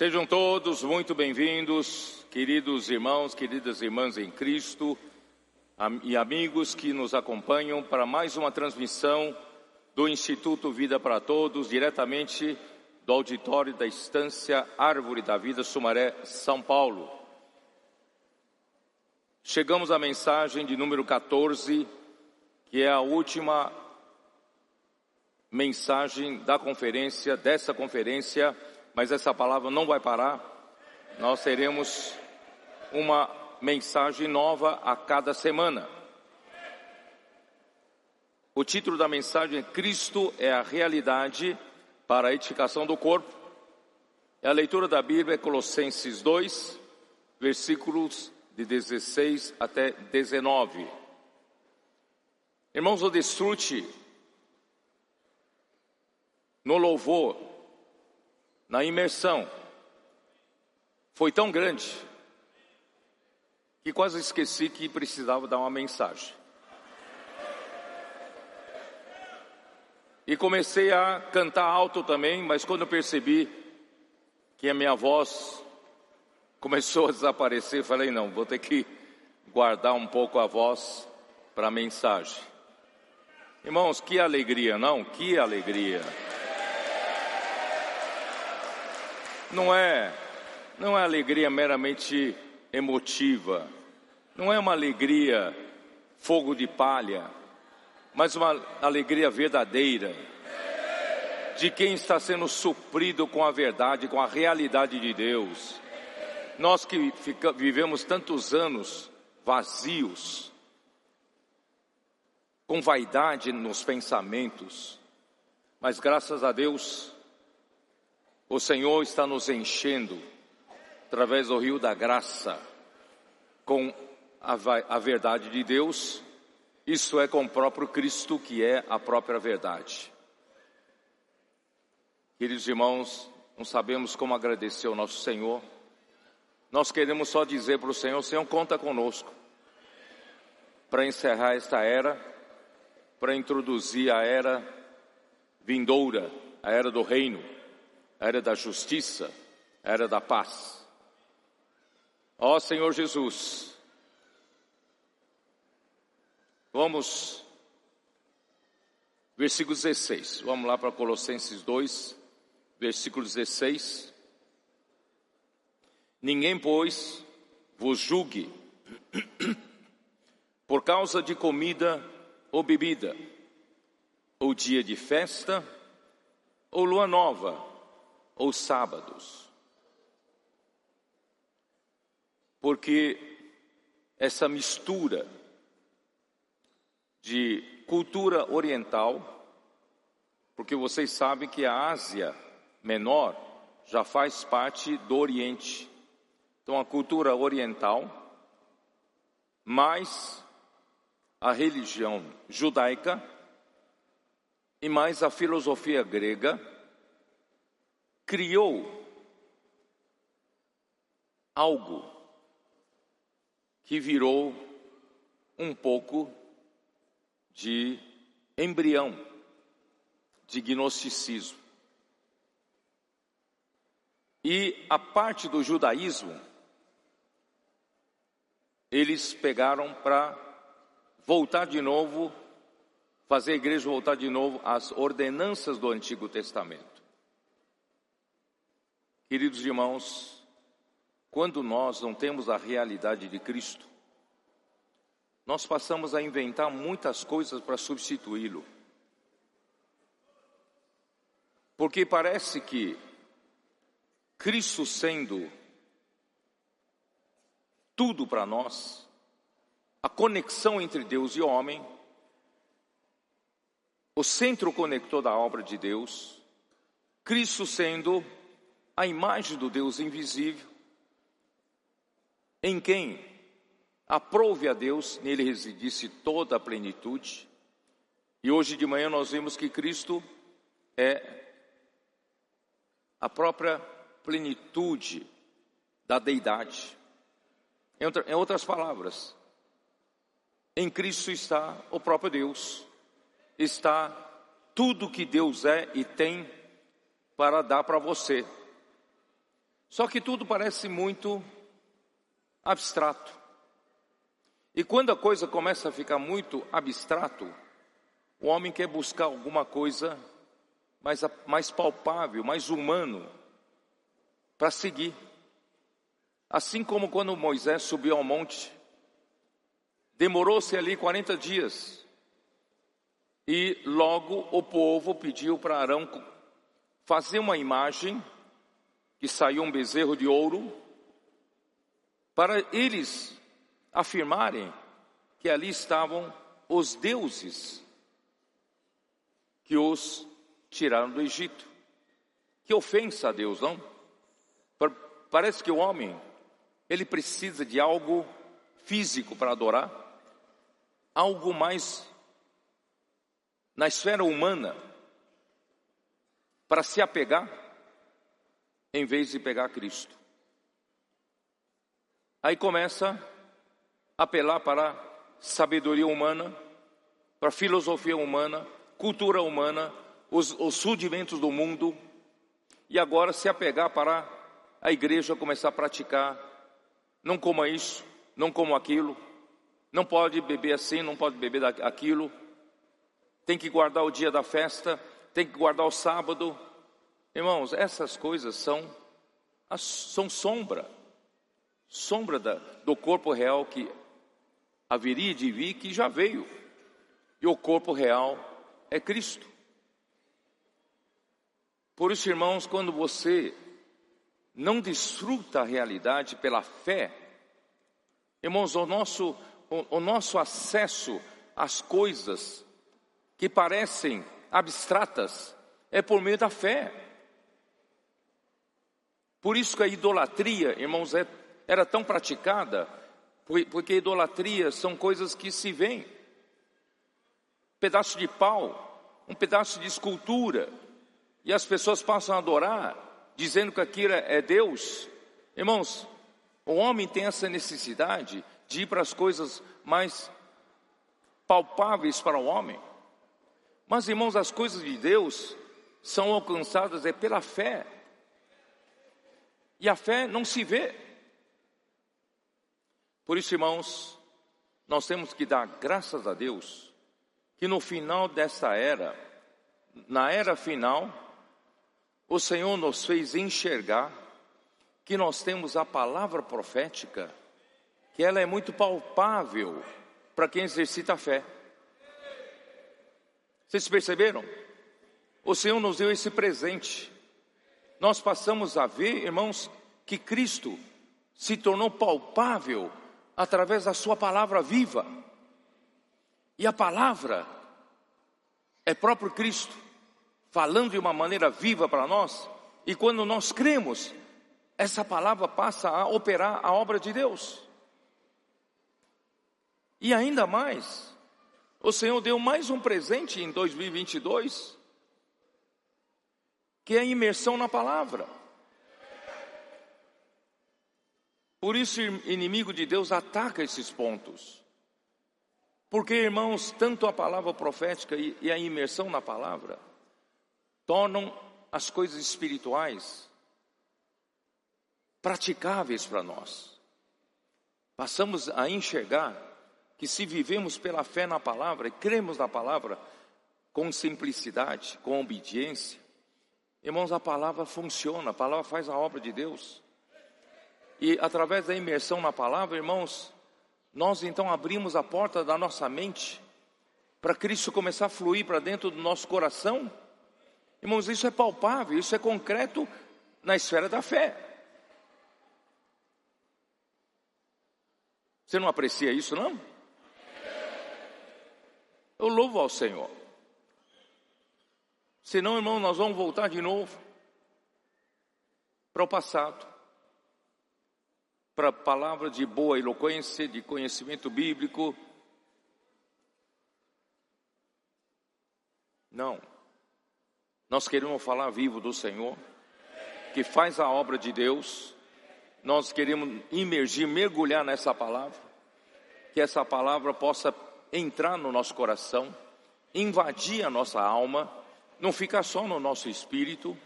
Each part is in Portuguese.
Sejam todos muito bem-vindos, queridos irmãos, queridas irmãs em Cristo e amigos que nos acompanham para mais uma transmissão do Instituto Vida para Todos, diretamente do auditório da Estância Árvore da Vida, Sumaré, São Paulo. Chegamos à mensagem de número 14, que é a última mensagem da conferência, dessa conferência, mas essa palavra não vai parar. Nós teremos uma mensagem nova a cada semana. O título da mensagem é Cristo é a realidade para a edificação do corpo. E a leitura da Bíblia é Colossenses 2, versículos de 16 até 19. Irmãos, o desfrute no louvor, na imersão, foi tão grande que quase esqueci que precisava dar uma mensagem. E comecei a cantar alto também, mas quando percebi que a minha voz começou a desaparecer, falei: não, vou ter que guardar um pouco a voz para a mensagem. Irmãos, que alegria, não? Que alegria. Não é, não é alegria meramente emotiva, não é uma alegria fogo de palha, mas uma alegria verdadeira de quem está sendo suprido com a verdade, com a realidade de Deus. Nós que fica, vivemos tantos anos vazios, com vaidade nos pensamentos, mas graças a Deus, o Senhor está nos enchendo, através do rio da graça, com a, a verdade de Deus, isso é com o próprio Cristo, que é a própria verdade. Queridos irmãos, não sabemos como agradecer ao nosso Senhor. Nós queremos só dizer para o Senhor: Senhor, conta conosco para encerrar esta era, para introduzir a era vindoura, a era do reino era da justiça, era da paz. Ó Senhor Jesus, vamos, versículo 16, vamos lá para Colossenses 2, versículo 16. Ninguém, pois, vos julgue por causa de comida ou bebida, ou dia de festa, ou lua nova, ou sábados. Porque essa mistura de cultura oriental, porque vocês sabem que a Ásia Menor já faz parte do Oriente. Então a cultura oriental, mais a religião judaica e mais a filosofia grega, criou algo que virou um pouco de embrião de gnosticismo. E a parte do judaísmo, eles pegaram para voltar de novo, fazer a igreja voltar de novo às ordenanças do Antigo Testamento. Queridos irmãos, quando nós não temos a realidade de Cristo, nós passamos a inventar muitas coisas para substituí-lo. Porque parece que Cristo sendo tudo para nós, a conexão entre Deus e homem, o centro conector da obra de Deus, Cristo sendo a imagem do Deus invisível, em quem aprove a Deus, nele residisse toda a plenitude. E hoje de manhã nós vimos que Cristo é a própria plenitude da deidade. Em outras palavras, em Cristo está o próprio Deus, está tudo que Deus é e tem para dar para você. Só que tudo parece muito abstrato. E quando a coisa começa a ficar muito abstrato, o homem quer buscar alguma coisa mais, mais palpável, mais humano, para seguir. Assim como quando Moisés subiu ao monte, demorou-se ali 40 dias, e logo o povo pediu para Arão fazer uma imagem, que saiu um bezerro de ouro, para eles afirmarem que ali estavam os deuses que os tiraram do Egito. Que ofensa a Deus, não? Parece que o homem, ele precisa de algo físico para adorar, algo mais na esfera humana, para se apegar, em vez de pegar Cristo. Aí começa a apelar para sabedoria humana, para filosofia humana, cultura humana, os, os rudimentos do mundo, e agora se apegar para a igreja começar a praticar, não coma isso, não como aquilo, não pode beber assim, não pode beber aquilo, tem que guardar o dia da festa, tem que guardar o sábado. Irmãos, essas coisas são, são sombra, sombra da, do corpo real que haveria de vir, que já veio. E o corpo real é Cristo. Por isso, irmãos, quando você não desfruta a realidade pela fé, irmãos, o nosso, o, o nosso acesso às coisas que parecem abstratas é por meio da fé. Por isso que a idolatria, irmãos, é, era tão praticada, porque idolatria são coisas que se veem. Pedaço de pau, um pedaço de escultura, e as pessoas passam a adorar, dizendo que aquilo é Deus. Irmãos, o homem tem essa necessidade de ir para as coisas mais palpáveis para o homem. Mas, irmãos, as coisas de Deus são alcançadas é pela fé. E a fé não se vê. Por isso, irmãos, nós temos que dar graças a Deus que no final dessa era, na era final, o Senhor nos fez enxergar que nós temos a palavra profética, que ela é muito palpável para quem exercita a fé. Vocês perceberam? O Senhor nos deu esse presente. Nós passamos a ver, irmãos, que Cristo se tornou palpável através da Sua palavra viva. E a palavra é próprio Cristo falando de uma maneira viva para nós, e quando nós cremos, essa palavra passa a operar a obra de Deus. E ainda mais, o Senhor deu mais um presente em 2022, que é a imersão na palavra. Por isso, inimigo de Deus ataca esses pontos. Porque, irmãos, tanto a palavra profética e a imersão na palavra tornam as coisas espirituais praticáveis para nós. Passamos a enxergar que se vivemos pela fé na palavra e cremos na palavra com simplicidade, com obediência, irmãos, a palavra funciona, a palavra faz a obra de Deus. E através da imersão na palavra, irmãos, nós então abrimos a porta da nossa mente para Cristo começar a fluir para dentro do nosso coração Irmãos, isso é palpável, isso é concreto na esfera da fé. Você não aprecia isso, não? Eu louvo ao Senhor. Senão, irmão, nós vamos voltar de novo para o passado, para a palavra de boa eloquência, de conhecimento bíblico. Não. Nós queremos falar vivo do Senhor, que faz a obra de Deus. Nós queremos imergir, mergulhar nessa palavra, que essa palavra possa entrar no nosso coração, invadir a nossa alma, não ficar só no nosso espírito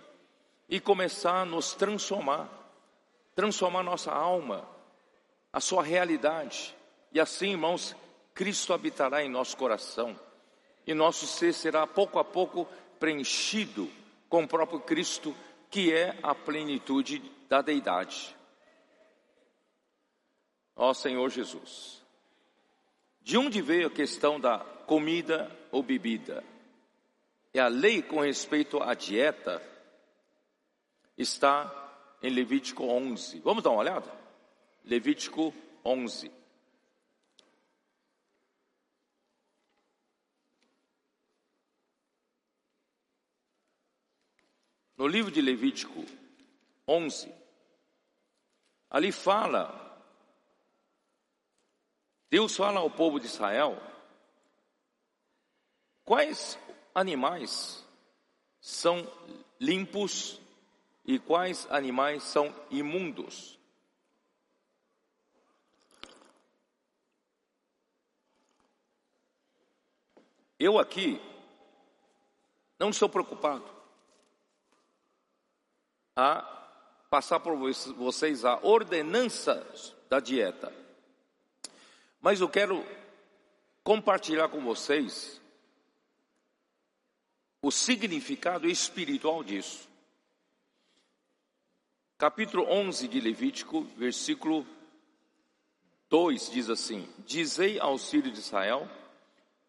e começar a nos transformar transformar nossa alma, a sua realidade. E assim, irmãos, Cristo habitará em nosso coração. E nosso ser será pouco a pouco preenchido com o próprio Cristo, que é a plenitude da deidade. Ó Senhor Jesus, de onde veio a questão da comida ou bebida? E a lei com respeito à dieta está em Levítico 11. Vamos dar uma olhada? Levítico 11. No livro de Levítico 11, ali fala, Deus fala ao povo de Israel, quais animais são limpos e quais animais são imundos. Eu aqui não estou preocupado a passar por vocês a ordenança da dieta. Mas eu quero compartilhar com vocês o significado espiritual disso. Capítulo 11 de Levítico, versículo 2 diz assim: Dizei aos filhos de Israel: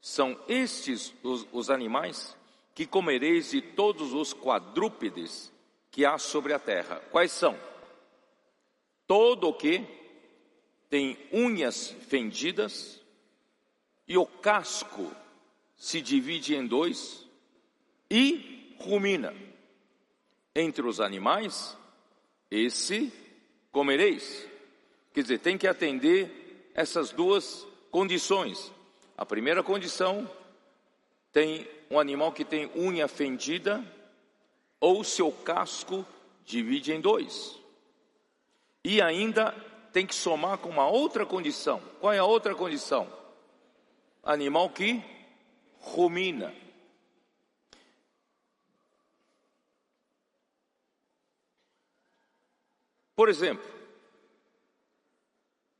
são estes os, os animais que comereis de todos os quadrúpedes que há sobre a terra. Quais são? Todo o que tem unhas fendidas e o casco se divide em dois e rumina. Entre os animais, esse comereis. Quer dizer, tem que atender essas duas condições. A primeira condição tem um animal que tem unha fendida ou seu casco divide em dois. E ainda tem que somar com uma outra condição. Qual é a outra condição? Animal que rumina. Por exemplo,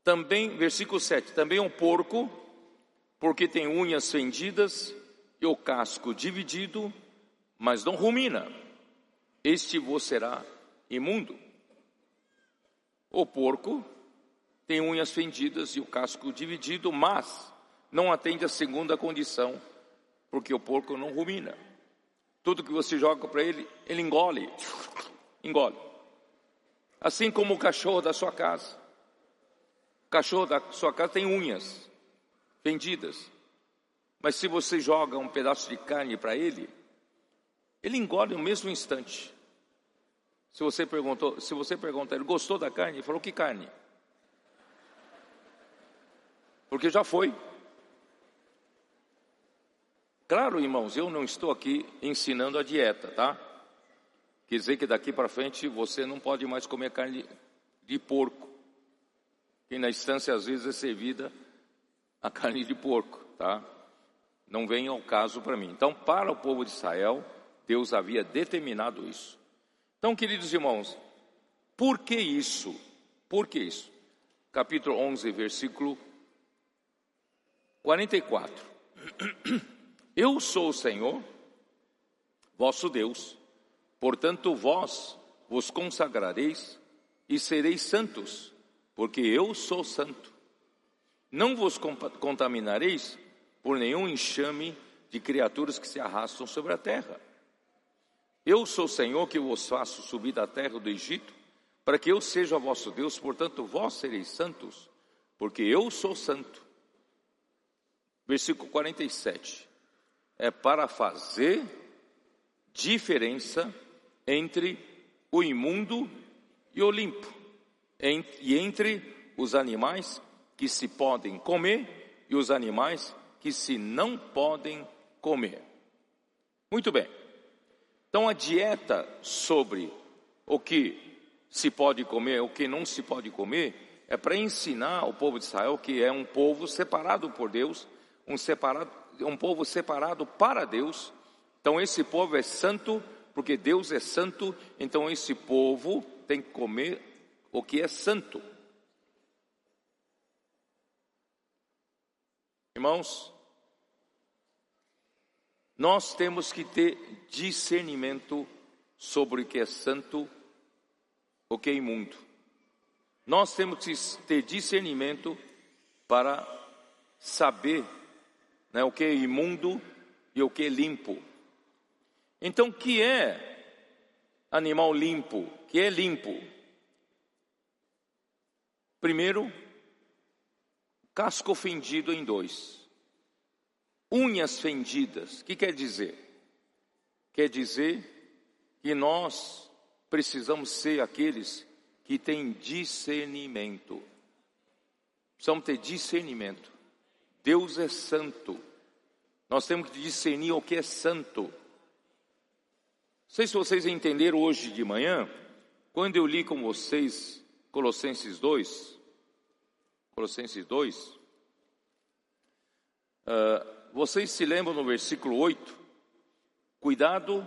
também, versículo 7, também um porco, porque tem unhas fendidas e o casco dividido, mas não rumina este vos será imundo. O porco tem unhas fendidas e o casco dividido, mas não atende a segunda condição, porque o porco não rumina. Tudo que você joga para ele, ele engole, engole. Assim como o cachorro da sua casa. O cachorro da sua casa tem unhas fendidas, mas se você joga um pedaço de carne para ele, ele engole no mesmo instante. Se você perguntou, se você pergunta, ele gostou da carne? Ele falou que carne? Porque já foi. Claro, irmãos, eu não estou aqui ensinando a dieta, tá? Quer dizer que daqui para frente você não pode mais comer carne de porco. Que na instância às vezes é servida a carne de porco, tá? Não vem ao caso para mim. Então, para o povo de Israel, Deus havia determinado isso. Então, queridos irmãos, por que isso? Por que isso? Capítulo 11, versículo 44. Eu sou o Senhor, vosso Deus, portanto vós vos consagrareis e sereis santos, porque eu sou santo. Não vos contaminareis por nenhum enxame de criaturas que se arrastam sobre a terra. Eu sou o Senhor que vos faço subir da terra do Egito, para que eu seja vosso Deus, portanto vós sereis santos, porque eu sou santo. Versículo 47. É para fazer diferença entre o imundo e o limpo, e entre os animais que se podem comer e os animais que se não podem comer. Muito bem. Então a dieta sobre o que se pode comer, o que não se pode comer, é para ensinar o povo de Israel que é um povo separado por Deus, um, separado, um povo separado para Deus. Então esse povo é santo porque Deus é santo, então esse povo tem que comer o que é santo. Irmãos, nós temos que ter discernimento sobre o que é santo, o que é imundo. Nós temos que ter discernimento para saber né, o que é imundo e o que é limpo. Então, que é animal limpo? Que é limpo? Primeiro, casco fendido em dois. Unhas fendidas. O que quer dizer? Quer dizer que nós precisamos ser aqueles que têm discernimento. Precisamos ter discernimento. Deus é santo. Nós temos que discernir o que é santo. Sei se vocês entenderam hoje de manhã, quando eu li com vocês Colossenses 2, Colossenses 2, uh, ah, vocês se lembram no versículo 8? Cuidado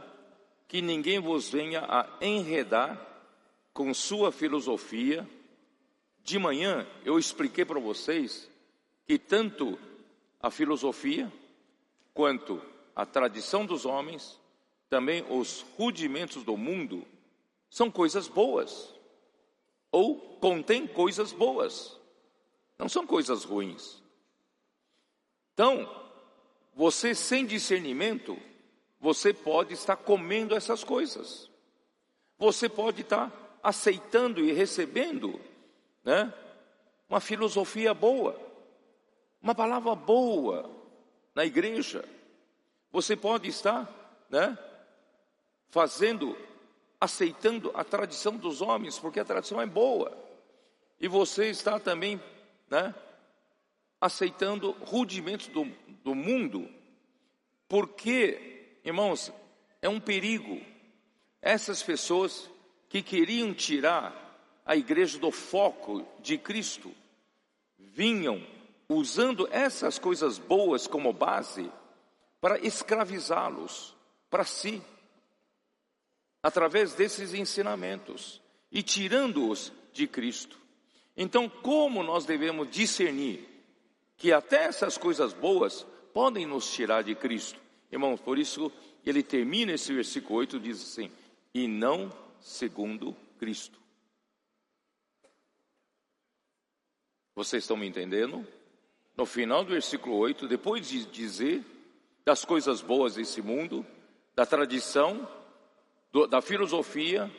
que ninguém vos venha a enredar com sua filosofia. De manhã eu expliquei para vocês que tanto a filosofia quanto a tradição dos homens, também os rudimentos do mundo, são coisas boas ou contém coisas boas, não são coisas ruins. Então, você sem discernimento, você pode estar comendo essas coisas. Você pode estar aceitando e recebendo, né, uma filosofia boa, uma palavra boa na igreja. Você pode estar, né, fazendo aceitando a tradição dos homens, porque a tradição é boa. E você está também, né, aceitando rudimentos do, do mundo, porque, irmãos, é um perigo. Essas pessoas que queriam tirar a igreja do foco de Cristo, vinham usando essas coisas boas como base para escravizá-los para si através desses ensinamentos e tirando-os de Cristo. Então, como nós devemos discernir que até essas coisas boas podem nos tirar de Cristo? Irmãos, por isso ele termina esse versículo 8 diz assim: "E não segundo Cristo". Vocês estão me entendendo? No final do versículo 8, depois de dizer das coisas boas desse mundo, da tradição, do, da filosofia,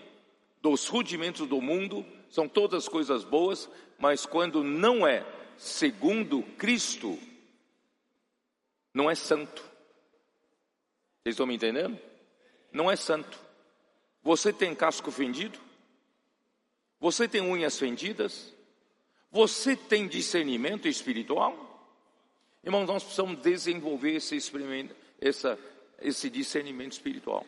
dos rudimentos do mundo, são todas coisas boas, mas quando não é segundo Cristo, não é santo. Vocês estão me entendendo? Não é santo. Você tem casco fendido? Você tem unhas fendidas? Você tem discernimento espiritual? Irmãos, nós precisamos desenvolver esse, esse discernimento espiritual.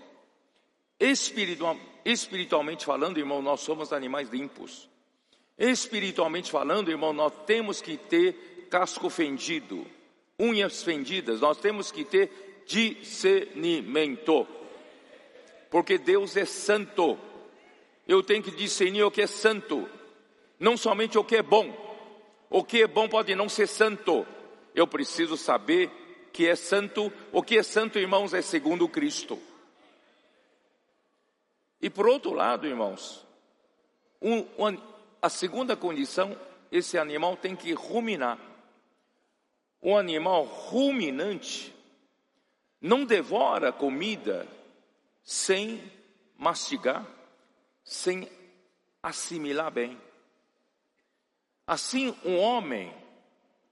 Espiritual, espiritualmente falando, irmão, nós somos animais limpos. Espiritualmente falando, irmão, nós temos que ter casco fendido, unhas fendidas, nós temos que ter discernimento. Porque Deus é santo. Eu tenho que discernir o que é santo, não somente o que é bom. O que é bom pode não ser santo. Eu preciso saber que é santo. O que é santo, irmãos, é segundo Cristo. E por outro lado, irmãos, um, um, a segunda condição, esse animal tem que ruminar. Um animal ruminante não devora comida sem mastigar, sem assimilar bem. Assim, um homem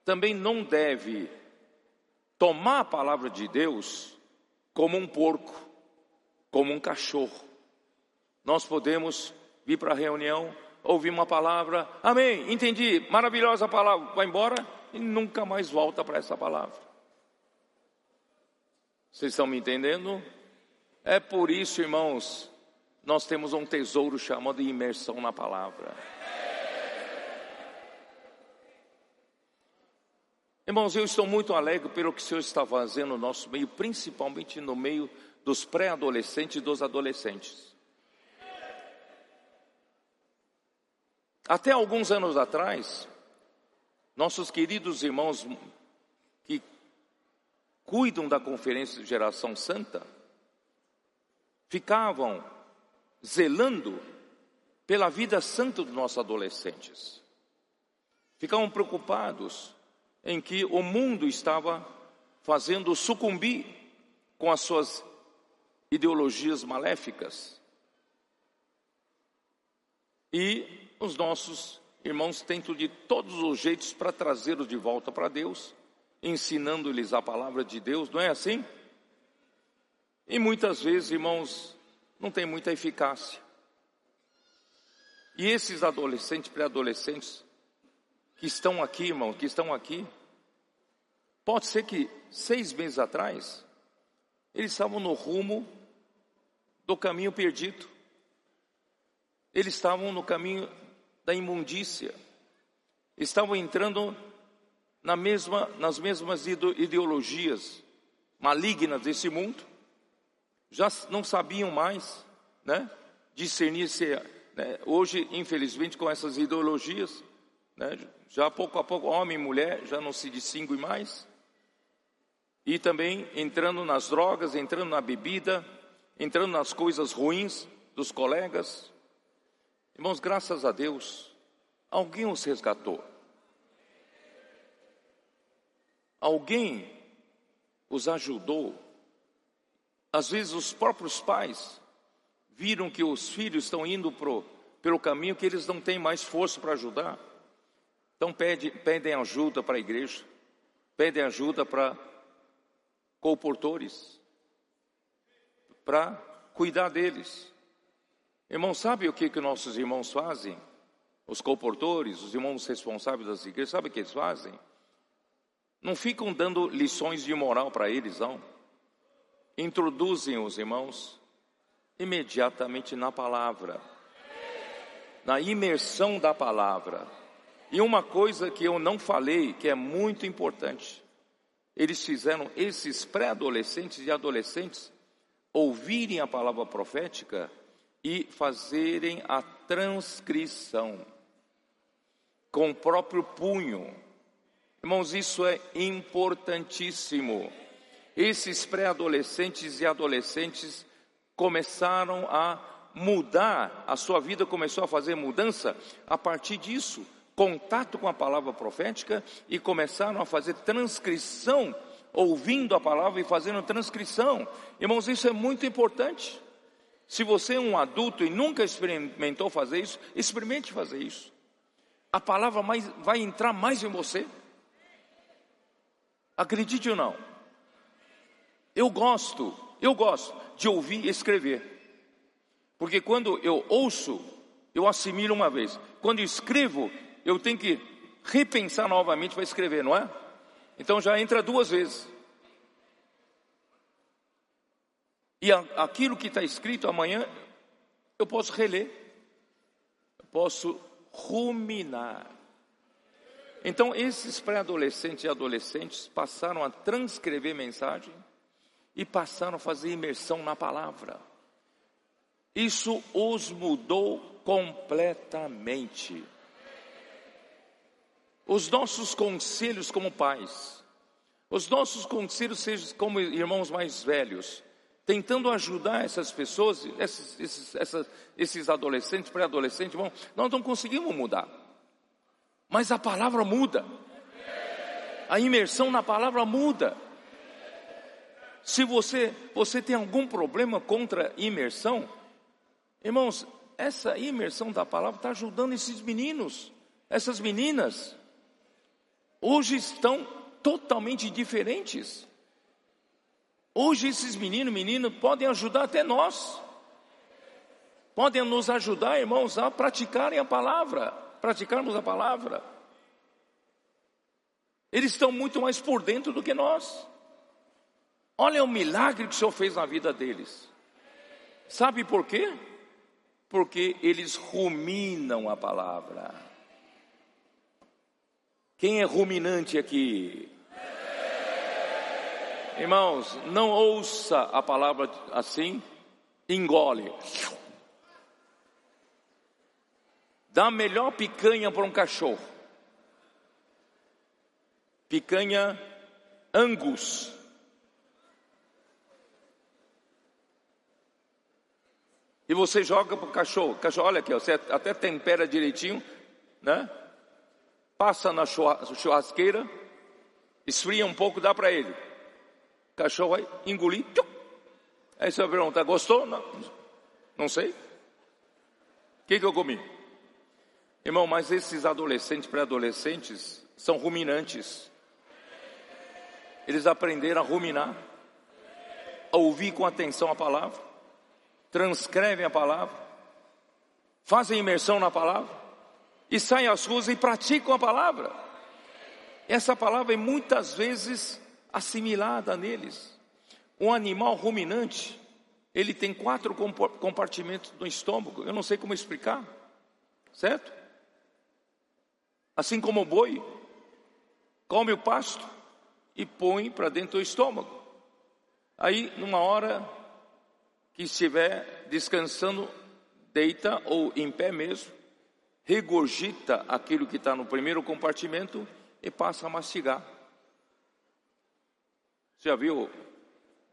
também não deve tomar a palavra de Deus como um porco, como um cachorro. Nós podemos vir para a reunião, ouvir uma palavra, amém, entendi, maravilhosa palavra, vai embora e nunca mais volta para essa palavra. Vocês estão me entendendo? É por isso, irmãos, nós temos um tesouro chamado imersão na palavra. Irmãos, eu estou muito alegre pelo que o Senhor está fazendo no nosso meio, principalmente no meio dos pré-adolescentes e dos adolescentes. Até alguns anos atrás, nossos queridos irmãos que cuidam da Conferência de Geração Santa ficavam zelando pela vida santa dos nossos adolescentes. Ficavam preocupados em que o mundo estava fazendo sucumbir com as suas ideologias maléficas. E os nossos irmãos tentam de todos os jeitos para trazê-los de volta para Deus, ensinando-lhes a palavra de Deus, não é assim? E muitas vezes, irmãos, não tem muita eficácia. E esses adolescentes, pré-adolescentes, que estão aqui, irmão, que estão aqui, pode ser que seis meses atrás, eles estavam no rumo do caminho perdido. Eles estavam no caminho da imundícia. Estavam entrando na mesma, nas mesmas ideologias malignas desse mundo. Já não sabiam mais, né, discernir se, né, hoje, infelizmente, com essas ideologias, né, já pouco a pouco, homem e mulher já não se distinguem mais. E também entrando nas drogas, entrando na bebida, entrando nas coisas ruins dos colegas. Irmãos, graças a Deus, alguém os resgatou. Alguém os ajudou. Às vezes os próprios pais viram que os filhos estão indo pro, pelo caminho que eles não têm mais força para ajudar. Então pede, pedem ajuda para a igreja, pedem ajuda para comportores para cuidar deles. Irmão, sabe o que, que nossos irmãos fazem? Os comportores, os irmãos responsáveis das igrejas, sabe o que eles fazem? Não ficam dando lições de moral para eles, não. Introduzem os irmãos imediatamente na palavra, na imersão da palavra. E uma coisa que eu não falei, que é muito importante, eles fizeram esses pré-adolescentes e adolescentes ouvirem a palavra profética e fazerem a transcrição com o próprio punho. Irmãos, isso é importantíssimo. Esses pré-adolescentes e adolescentes começaram a mudar, a sua vida começou a fazer mudança a partir disso contato com a palavra profética e começaram a fazer transcrição, ouvindo a palavra e fazendo transcrição. Irmãos, isso é muito importante. Se você é um adulto e nunca experimentou fazer isso, experimente fazer isso. A palavra mais, vai entrar mais em você. Acredite ou não. Eu gosto, eu gosto de ouvir e escrever. Porque quando eu ouço, eu assimilo uma vez. Quando eu escrevo, eu tenho que repensar novamente para escrever, não é? Então já entra duas vezes. E aquilo que está escrito amanhã, eu posso reler, eu posso ruminar. Então, esses pré-adolescentes e adolescentes passaram a transcrever mensagem e passaram a fazer imersão na palavra. Isso os mudou completamente os nossos conselhos como pais, os nossos conselhos sejam como irmãos mais velhos, tentando ajudar essas pessoas, esses, esses, essas, esses adolescentes, pré-adolescentes, irmão, nós não conseguimos mudar. Mas a palavra muda. A imersão na palavra muda. Se você, você tem algum problema contra imersão, irmãos, essa imersão da palavra está ajudando esses meninos, essas meninas hoje estão totalmente diferentes. Hoje esses meninos, meninas podem ajudar até nós. Podem nos ajudar, irmãos, a praticarem a palavra, praticarmos a palavra. Eles estão muito mais por dentro do que nós. Olha o milagre que o Senhor fez na vida deles. Sabe por quê? Porque eles ruminam a palavra. Quem é ruminante aqui? Irmãos, não ouça a palavra assim, engole. Dá a melhor picanha para um cachorro. Picanha Angus. E você joga para o cachorro. Cachorro, olha aqui, você até tempera direitinho, né? Passa na churrasqueira, esfria um pouco, dá para ele. Cachorro vai engolir. Tchum. Aí você vai perguntar, gostou? Não, não sei. O que, que eu comi? Irmão, mas esses adolescentes, pré-adolescentes, são ruminantes. Eles aprenderam a ruminar, a ouvir com atenção a palavra, transcrevem a palavra, fazem imersão na palavra, e saem às ruas e praticam a palavra. Essa palavra é muitas vezes assimilada neles. Um animal ruminante, ele tem quatro compartimentos no estômago, eu não sei como explicar, certo? Assim como o boi come o pasto e põe para dentro do estômago. Aí, numa hora que estiver descansando, deita ou em pé mesmo, regurgita aquilo que está no primeiro compartimento e passa a mastigar. Você já viu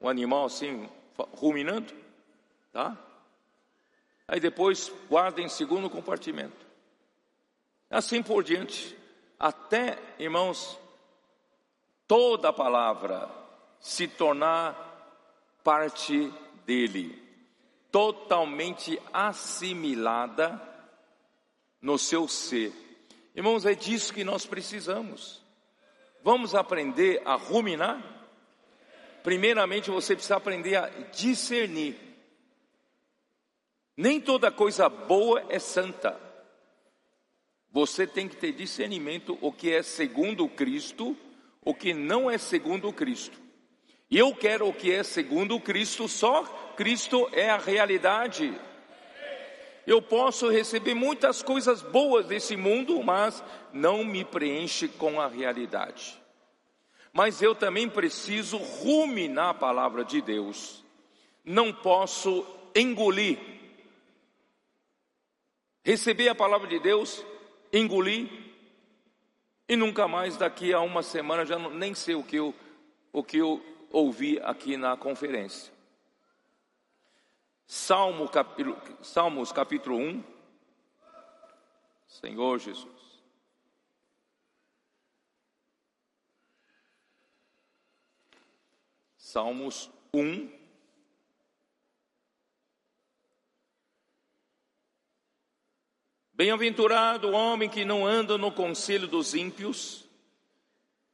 um animal assim ruminando? Tá? Aí depois guarda em segundo compartimento. Assim por diante, até, irmãos, toda a palavra se tornar parte dele, totalmente assimilada no seu ser. Irmãos, é disso que nós precisamos. Vamos aprender a ruminar? Primeiramente, você precisa aprender a discernir. Nem toda coisa boa é santa. Você tem que ter discernimento o que é segundo Cristo, o que não é segundo Cristo. E eu quero o que é segundo Cristo, só Cristo é a realidade. Eu posso receber muitas coisas boas desse mundo, mas não me preenche com a realidade. Mas eu também preciso ruminar a palavra de Deus. Não posso engolir. Receber a palavra de Deus engoli e nunca mais daqui a uma semana já não, nem sei o que eu, o que eu ouvi aqui na conferência. Salmo, capítulo, Salmos capítulo 1. Senhor Jesus. Salmos 1, Bem-aventurado o homem que não anda no conselho dos ímpios,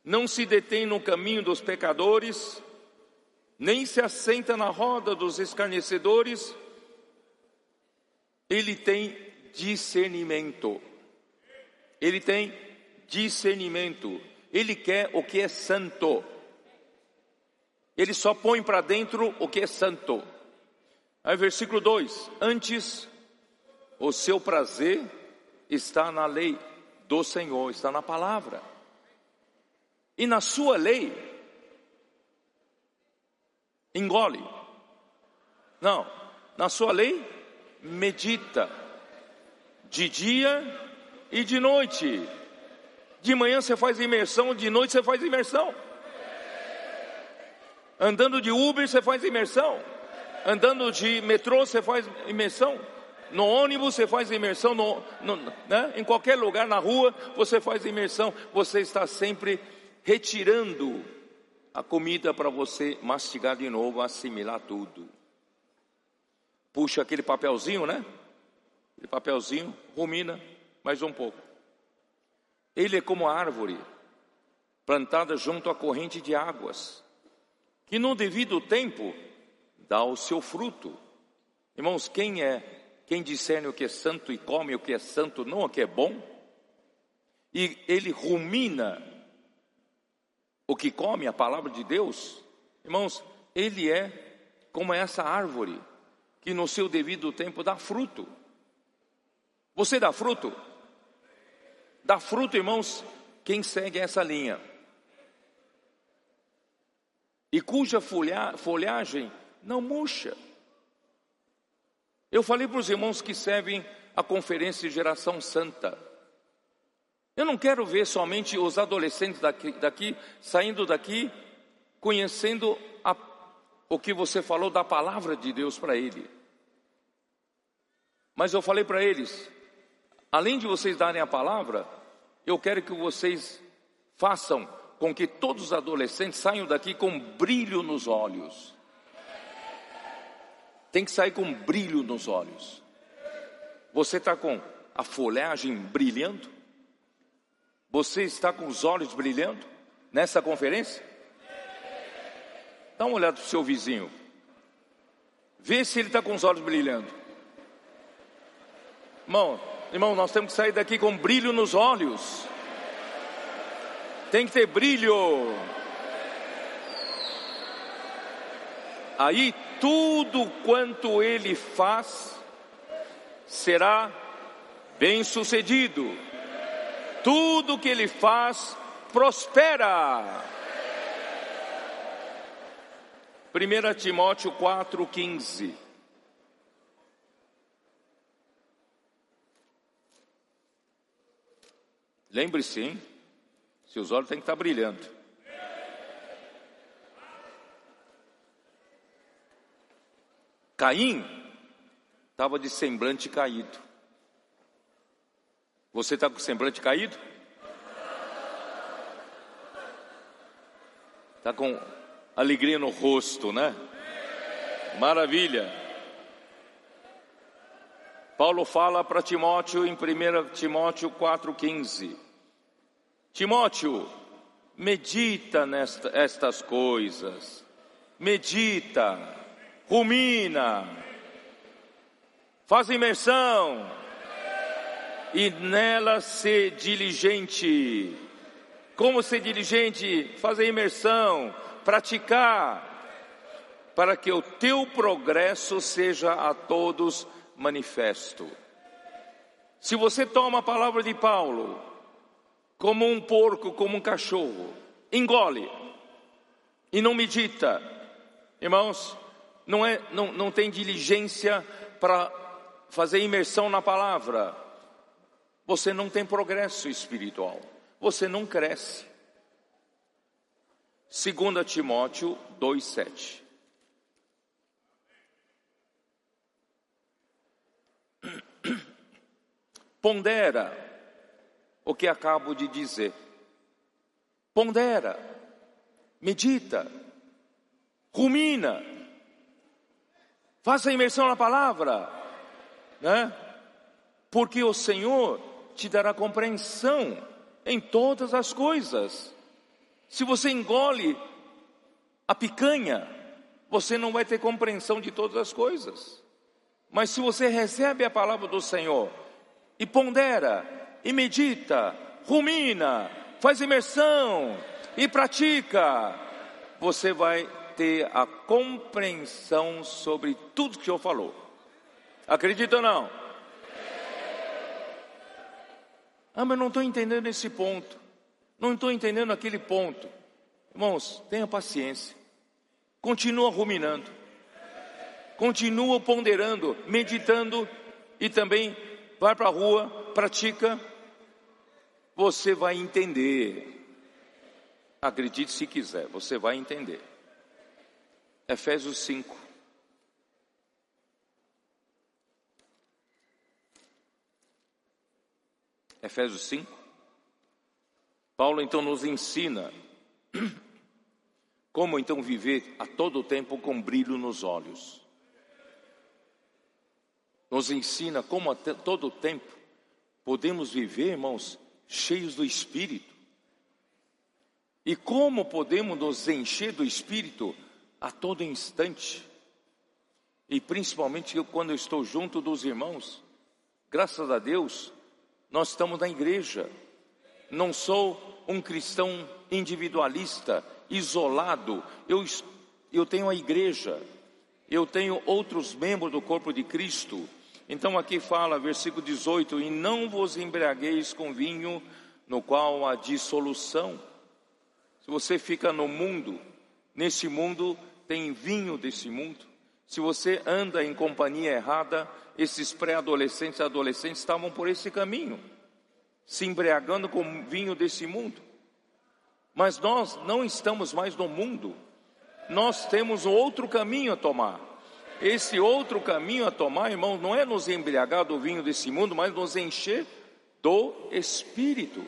não se detém no caminho dos pecadores, nem se assenta na roda dos escarnecedores, ele tem discernimento. Ele tem discernimento. Ele quer o que é santo. Ele só põe para dentro o que é santo. Aí, versículo 2: Antes o seu prazer está na lei do Senhor, está na palavra. E na sua lei, engole. Não, na sua lei, medita. De dia e de noite. De manhã você faz imersão, de noite você faz imersão. Andando de Uber você faz imersão. Andando de metrô você faz imersão. No ônibus você faz imersão, no, no, né? em qualquer lugar, na rua, você faz imersão. Você está sempre retirando a comida para você mastigar de novo, assimilar tudo. Puxa aquele papelzinho, né? Aquele papelzinho, rumina mais um pouco. Ele é como a árvore plantada junto à corrente de águas, que no devido tempo dá o seu fruto. Irmãos, quem é quem discerne o que é santo e come o que é santo, não o que é bom, e ele rumina o que come, a palavra de Deus, irmãos, ele é como essa árvore que no seu devido tempo dá fruto. Você dá fruto? Dá fruto, irmãos, quem segue essa linha. E cuja folhagem não murcha. Eu falei para os irmãos que servem a conferência de geração santa. Eu não quero ver somente os adolescentes daqui, daqui saindo daqui conhecendo a, o que você falou da palavra de Deus para ele. Mas eu falei para eles: além de vocês darem a palavra, eu quero que vocês façam com que todos os adolescentes saiam daqui com brilho nos olhos. Tem que sair com brilho nos olhos. Você está com a folhagem brilhando? Você está com os olhos brilhando nessa conferência? Dá uma olhada para o seu vizinho. Vê se ele está com os olhos brilhando. Irmão, irmão, nós temos que sair daqui com brilho nos olhos. Tem que ter brilho. Aí tudo quanto ele faz será bem sucedido. Tudo que ele faz prospera. 1 Timóteo 4,15. Lembre-se, hein? Seus olhos têm que estar brilhando. Caim estava de semblante caído. Você está com semblante caído? Está com alegria no rosto, né? Maravilha. Paulo fala para Timóteo em 1 Timóteo 4,15: Timóteo, medita nestas coisas, medita, rumina, faz imersão, e nela ser diligente. Como ser diligente? Fazer imersão, praticar, para que o teu progresso seja a todos manifesto. Se você toma a palavra de Paulo como um porco, como um cachorro, engole e não medita, irmãos, não, é, não, não tem diligência para fazer imersão na palavra, você não tem progresso espiritual, você não cresce. 2 Timóteo 2,7 Pondera o que acabo de dizer. Pondera, medita, rumina, faça imersão na palavra, né? Porque o Senhor te dará compreensão em todas as coisas. Se você engole a picanha, você não vai ter compreensão de todas as coisas. Mas se você recebe a palavra do Senhor e pondera, e medita, rumina, faz imersão e pratica, você vai ter a compreensão sobre tudo que Senhor falou. Acredita ou não? Ah, mas não estou entendendo esse ponto. Não estou entendendo aquele ponto. Irmãos, tenha paciência. Continua ruminando. Continua ponderando, meditando e também vai para a rua, pratica. Você vai entender. Acredite se quiser, você vai entender. Efésios 5. Efésios 5. Paulo então nos ensina como então viver a todo tempo com brilho nos olhos. Nos ensina como a todo tempo podemos viver, irmãos, cheios do Espírito. E como podemos nos encher do Espírito a todo instante. E principalmente eu, quando eu estou junto dos irmãos, graças a Deus, nós estamos na igreja. Não sou um cristão individualista, isolado. Eu, eu tenho a igreja. Eu tenho outros membros do corpo de Cristo. Então aqui fala, versículo 18: E não vos embriagueis com vinho, no qual há dissolução. Se você fica no mundo, nesse mundo tem vinho desse mundo. Se você anda em companhia errada, esses pré-adolescentes e adolescentes estavam por esse caminho, se embriagando com vinho desse mundo. Mas nós não estamos mais no mundo, nós temos outro caminho a tomar. Esse outro caminho a tomar, irmão, não é nos embriagar do vinho desse mundo, mas nos encher do Espírito.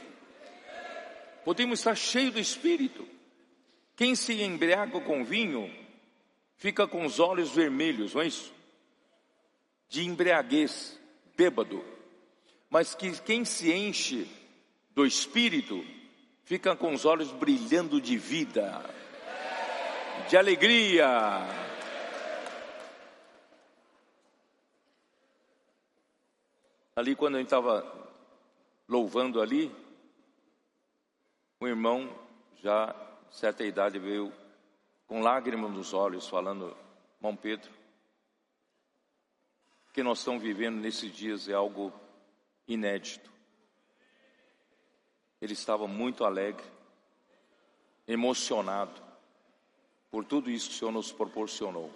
Podemos estar cheio do Espírito. Quem se embriaga com vinho fica com os olhos vermelhos, não é isso? De embriaguez, bêbado. Mas que quem se enche do Espírito fica com os olhos brilhando de vida, de alegria. Ali quando a gente estava louvando ali, um irmão já certa idade veio com lágrimas nos olhos falando, irmão Pedro, o que nós estamos vivendo nesses dias é algo inédito. Ele estava muito alegre, emocionado por tudo isso que o Senhor nos proporcionou.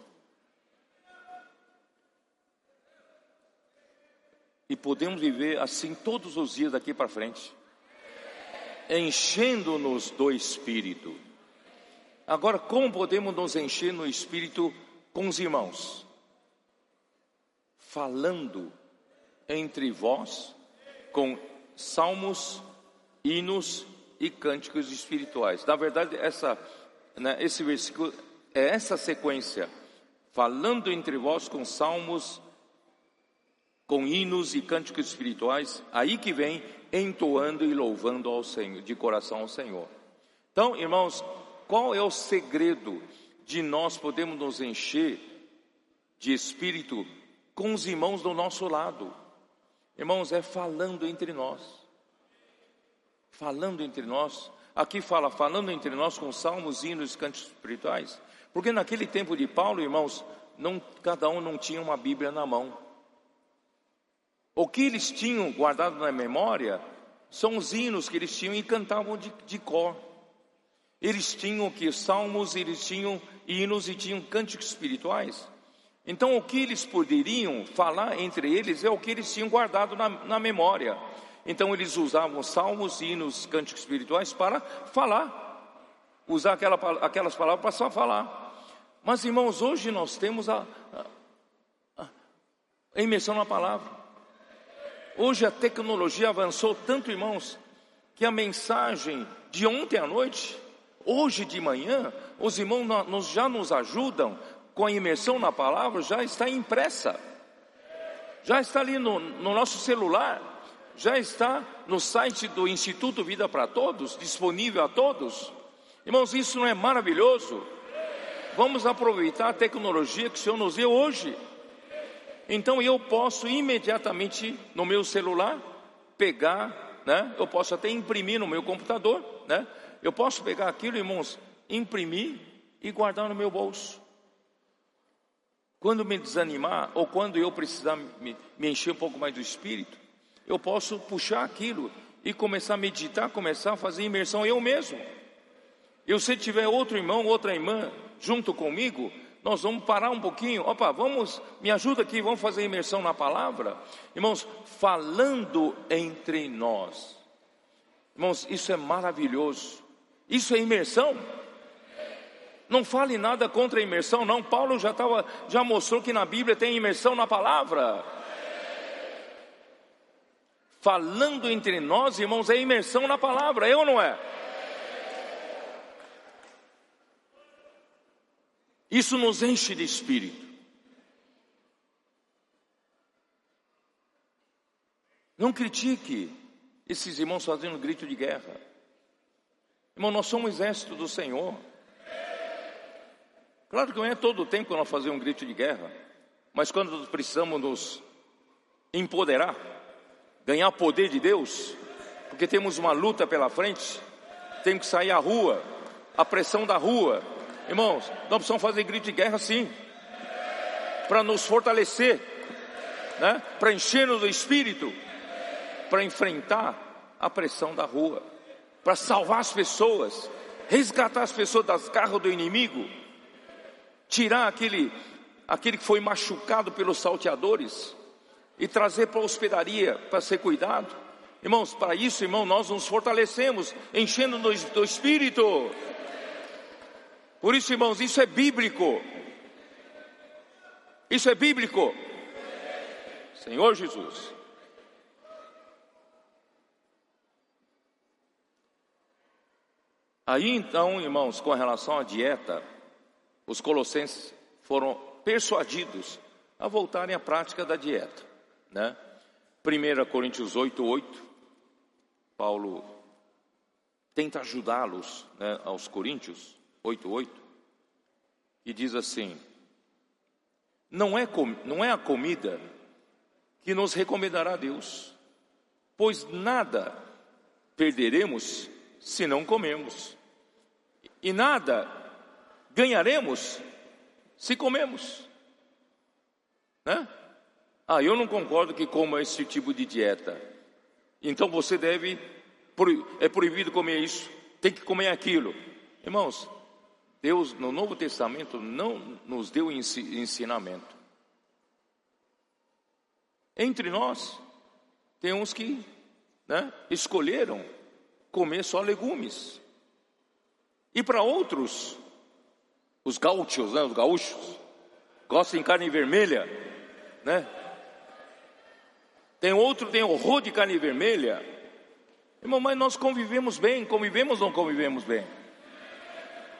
E podemos viver assim todos os dias daqui para frente, enchendo-nos do Espírito. Agora, como podemos nos encher no Espírito com os irmãos? Falando entre vós com salmos, hinos e cânticos espirituais. Na verdade, essa né, esse versículo é essa sequência, falando entre vós com salmos, com hinos e cânticos espirituais, aí que vem entoando e louvando ao Senhor, de coração ao Senhor. Então, irmãos, qual é o segredo de nós podermos nos encher de espírito com os irmãos do nosso lado? Irmãos, é falando entre nós. Falando entre nós, Aqui fala, falando entre nós com salmos, hinos e cantos espirituais. Porque naquele tempo de Paulo, irmãos, não, cada um não tinha uma Bíblia na mão. O que eles tinham guardado na memória são os hinos que eles tinham e cantavam de, de cor. Eles tinham que salmos, eles tinham hinos e tinham cânticos espirituais. Então, o que eles poderiam falar entre eles é o que eles tinham guardado na, na memória. Então eles usavam salmos, hinos, cânticos espirituais para falar, usar aquela, aquelas palavras para só falar. Mas irmãos, hoje nós temos a, a, a imersão na palavra. Hoje a tecnologia avançou tanto, irmãos, que a mensagem de ontem à noite, hoje de manhã, os irmãos nos, já nos ajudam com a imersão na palavra, já está impressa, já está ali no, no nosso celular já está no site do Instituto Vida para Todos, disponível a todos. Irmãos, isso não é maravilhoso? Vamos aproveitar a tecnologia que o Senhor nos deu hoje. Então eu posso imediatamente no meu celular pegar, né? Eu posso até imprimir no meu computador, né? Eu posso pegar aquilo, irmãos, imprimir e guardar no meu bolso. Quando me desanimar ou quando eu precisar me, me encher um pouco mais do espírito, eu posso puxar aquilo e começar a meditar, começar a fazer imersão eu mesmo. Eu se tiver outro irmão, outra irmã junto comigo, nós vamos parar um pouquinho. Opa, vamos, me ajuda aqui, vamos fazer imersão na palavra. Irmãos, falando entre nós. Irmãos, isso é maravilhoso. Isso é imersão. Não fale nada contra a imersão, não. Paulo já, tava, já mostrou que na Bíblia tem imersão na palavra falando entre nós, irmãos, é imersão na palavra, é ou não é? Isso nos enche de espírito. Não critique esses irmãos fazendo grito de guerra. Irmão, nós somos exército do Senhor. Claro que não é todo o tempo que nós fazemos um grito de guerra, mas quando precisamos nos empoderar, ganhar poder de Deus, porque temos uma luta pela frente, temos que sair à rua, a pressão da rua. Irmãos, nós precisamos fazer grito de guerra sim, para nos fortalecer, né? para encher-nos do espírito, para enfrentar a pressão da rua, para salvar as pessoas, resgatar as pessoas das garras do inimigo, tirar aquele aquele que foi machucado pelos salteadores e trazer para a hospedaria para ser cuidado. Irmãos, para isso, irmão, nós nos fortalecemos, enchendo do Espírito. Por isso, irmãos, isso é bíblico. Isso é bíblico. Senhor Jesus. Aí então, irmãos, com relação à dieta, os colossenses foram persuadidos a voltarem à prática da dieta, né? 1 Coríntios 8, 8, Paulo tenta ajudá-los, né, aos Coríntios 8, 8, e diz assim, não é, não é a comida que nos recomendará Deus, pois nada perderemos se não comemos, e nada ganharemos se comemos. Né? Ah, eu não concordo que coma esse tipo de dieta. Então você deve, é proibido comer isso, tem que comer aquilo. Irmãos, Deus no Novo Testamento não nos deu ensinamento. Entre nós, tem uns que né, escolheram comer só legumes. E para outros, os gaúchos, né, os gaúchos, gostam de carne vermelha, né? Tem outro, tem horror de carne vermelha. Irmão, mas nós convivemos bem, convivemos ou não convivemos bem?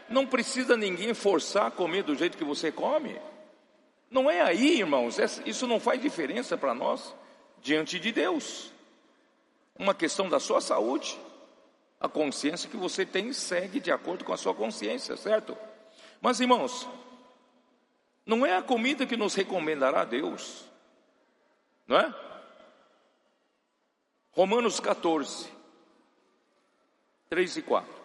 Não precisa ninguém forçar a comer do jeito que você come. Não é aí, irmãos, isso não faz diferença para nós diante de Deus. Uma questão da sua saúde. A consciência que você tem segue de acordo com a sua consciência, certo? Mas, irmãos, não é a comida que nos recomendará a Deus, não é? Romanos 14, 3 e 4.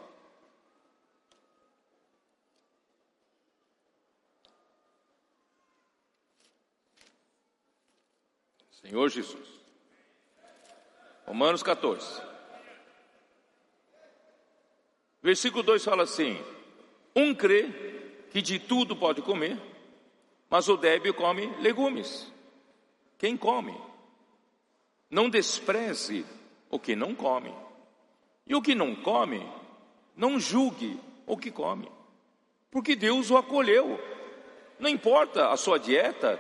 Senhor Jesus. Romanos 14. Versículo 2 fala assim: Um crê que de tudo pode comer, mas o débil come legumes. Quem come? Não despreze o que não come. E o que não come, não julgue o que come. Porque Deus o acolheu. Não importa a sua dieta,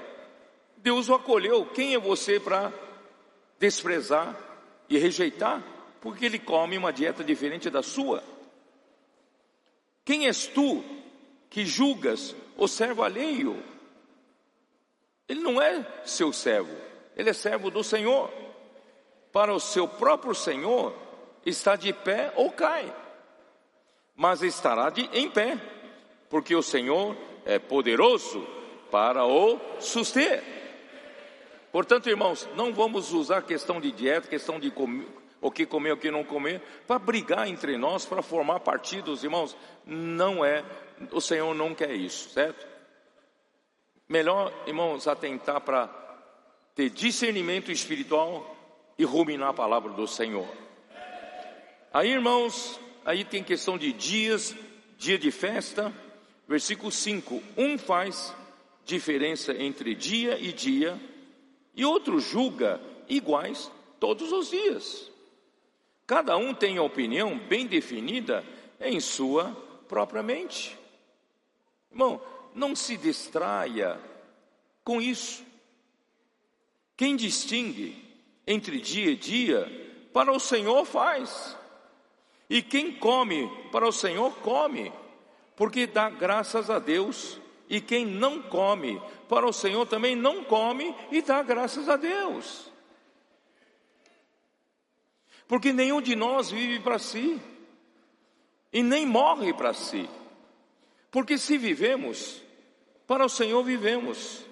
Deus o acolheu. Quem é você para desprezar e rejeitar? Porque ele come uma dieta diferente da sua. Quem és tu que julgas o servo alheio? Ele não é seu servo, ele é servo do Senhor para o seu próprio Senhor, está de pé ou cai, mas estará de, em pé, porque o Senhor é poderoso para o suster. Portanto, irmãos, não vamos usar questão de dieta, questão de comer, o que comer, o que não comer, para brigar entre nós, para formar partidos, irmãos. Não é, o Senhor não quer isso, certo? Melhor, irmãos, atentar para ter discernimento espiritual e ruminar a palavra do Senhor. Aí, irmãos, aí tem questão de dias, dia de festa, versículo 5: um faz diferença entre dia e dia, e outro julga iguais todos os dias. Cada um tem a opinião bem definida em sua própria mente. Irmão, não se distraia com isso. Quem distingue entre dia e dia, para o Senhor faz. E quem come para o Senhor come, porque dá graças a Deus. E quem não come para o Senhor também não come e dá graças a Deus. Porque nenhum de nós vive para si e nem morre para si. Porque se vivemos, para o Senhor vivemos.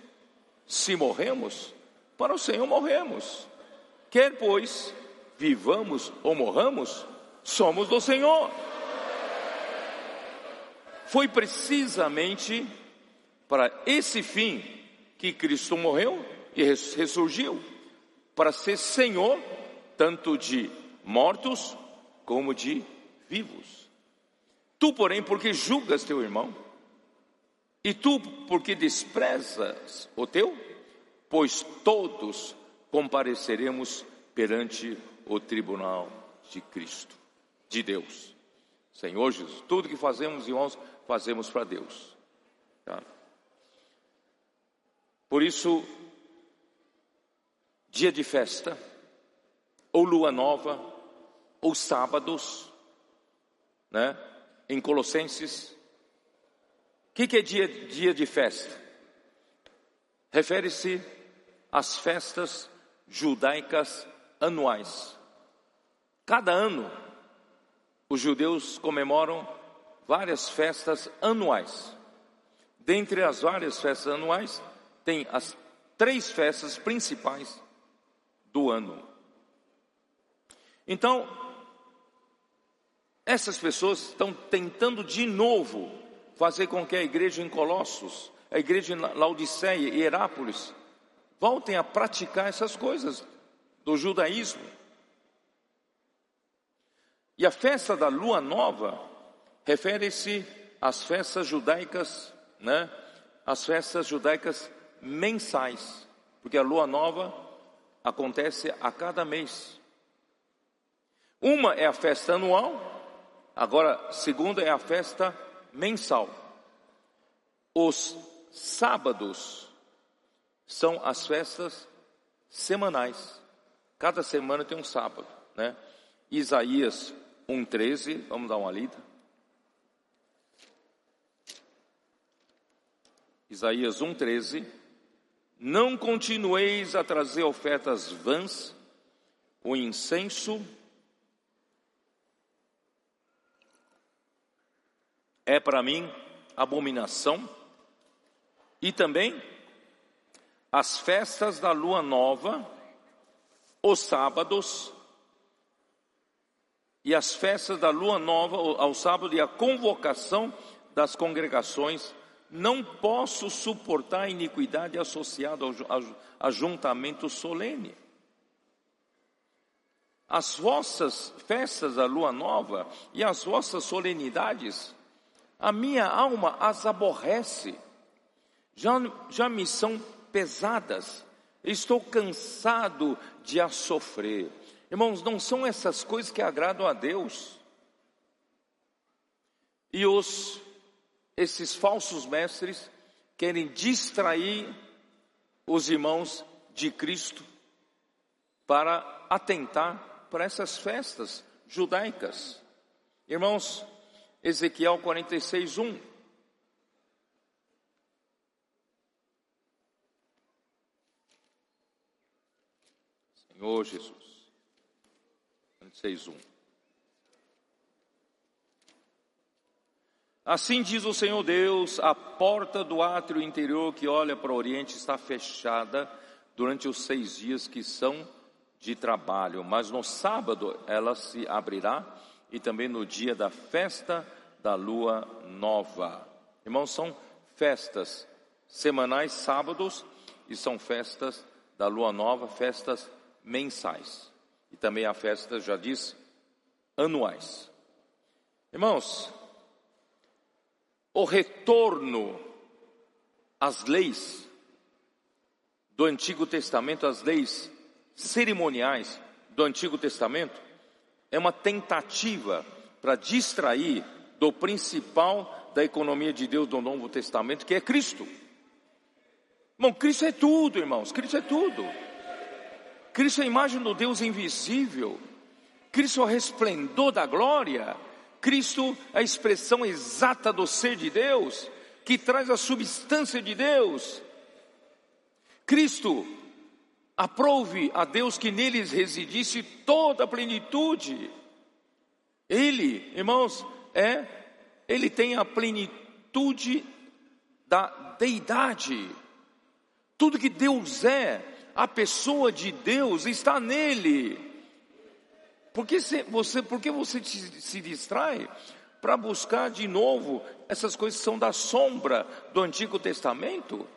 Se morremos, para o Senhor morremos. Quer, pois, vivamos ou morramos, somos do Senhor. Foi precisamente para esse fim que Cristo morreu e ressurgiu para ser Senhor tanto de mortos como de vivos. Tu, porém, porque julgas teu irmão, E tu, porque desprezas o teu? Pois todos compareceremos perante o tribunal de Cristo, de Deus. Senhor Jesus, tudo que fazemos, irmãos, fazemos para Deus. Tá? Por isso, dia de festa, ou lua nova, ou sábados, né? Em Colossenses, o que, que é dia, dia de festa? Refere-se às festas judaicas anuais. Cada ano, os judeus comemoram várias festas anuais. Dentre as várias festas anuais, tem as três festas principais do ano. Então, essas pessoas estão tentando de novo fazer com que a igreja em Colossos, a igreja em Laodiceia e Herápolis, voltem a praticar essas coisas do judaísmo. E a festa da lua nova refere-se às festas judaicas, né? As festas judaicas mensais, porque a lua nova acontece a cada mês. Uma é a festa anual, agora segunda é a festa mensal. Os sábados são as festas semanais. Cada semana tem um sábado, né? Isaías 1:13, vamos dar uma lida. Isaías 1:13 Não continueis a trazer ofertas vãs, o incenso é para mim abominação, e também as festas da lua nova, os sábados, e as festas da lua nova ao sábado e a convocação das congregações, não posso suportar a iniquidade associada ao ajuntamento solene. As vossas festas da lua nova e as vossas solenidades a minha alma as aborrece, já, já me são pesadas, estou cansado de as sofrer. Irmãos, não são essas coisas que agradam a Deus. E os esses falsos mestres querem distrair os irmãos de Cristo para atentar para essas festas judaicas. Irmãos, Ezequiel 46, 1. Senhor Jesus. 46, 1. Assim diz o Senhor Deus: a porta do átrio interior que olha para o oriente está fechada durante os seis dias que são de trabalho, mas no sábado ela se abrirá e também no dia da festa da lua nova. Irmãos, são festas semanais, sábados, e são festas da lua nova, festas mensais. E também a festa, já diz, anuais. Irmãos, o retorno às leis do Antigo Testamento, às leis cerimoniais do Antigo Testamento, é uma tentativa para distrair do principal da economia de Deus do Novo Testamento, que é Cristo. Irmão, Cristo é tudo, irmãos, Cristo é tudo. Cristo é a imagem do Deus invisível. Cristo é o resplendor da glória. Cristo é a expressão exata do ser de Deus, que traz a substância de Deus. Cristo Aprove a Deus que neles residisse toda a plenitude. Ele, irmãos, é, ele tem a plenitude da deidade. Tudo que Deus é, a pessoa de Deus está nele. Por que você, por que você se distrai para buscar de novo essas coisas que são da sombra do Antigo Testamento?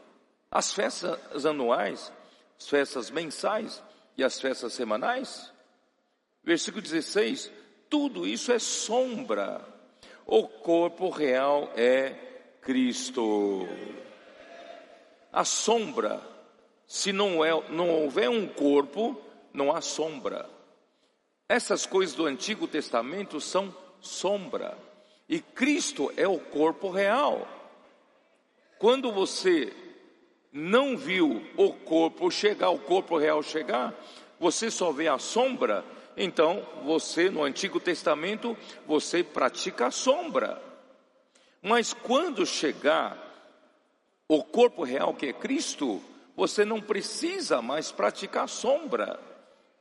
As festas anuais, as festas mensais e as festas semanais? Versículo 16: tudo isso é sombra, o corpo real é Cristo. A sombra, se não, é, não houver um corpo, não há sombra. Essas coisas do Antigo Testamento são sombra. E Cristo é o corpo real. Quando você não viu o corpo chegar, o corpo real chegar, você só vê a sombra, então você no Antigo Testamento você pratica a sombra. Mas quando chegar o corpo real que é Cristo, você não precisa mais praticar sombra.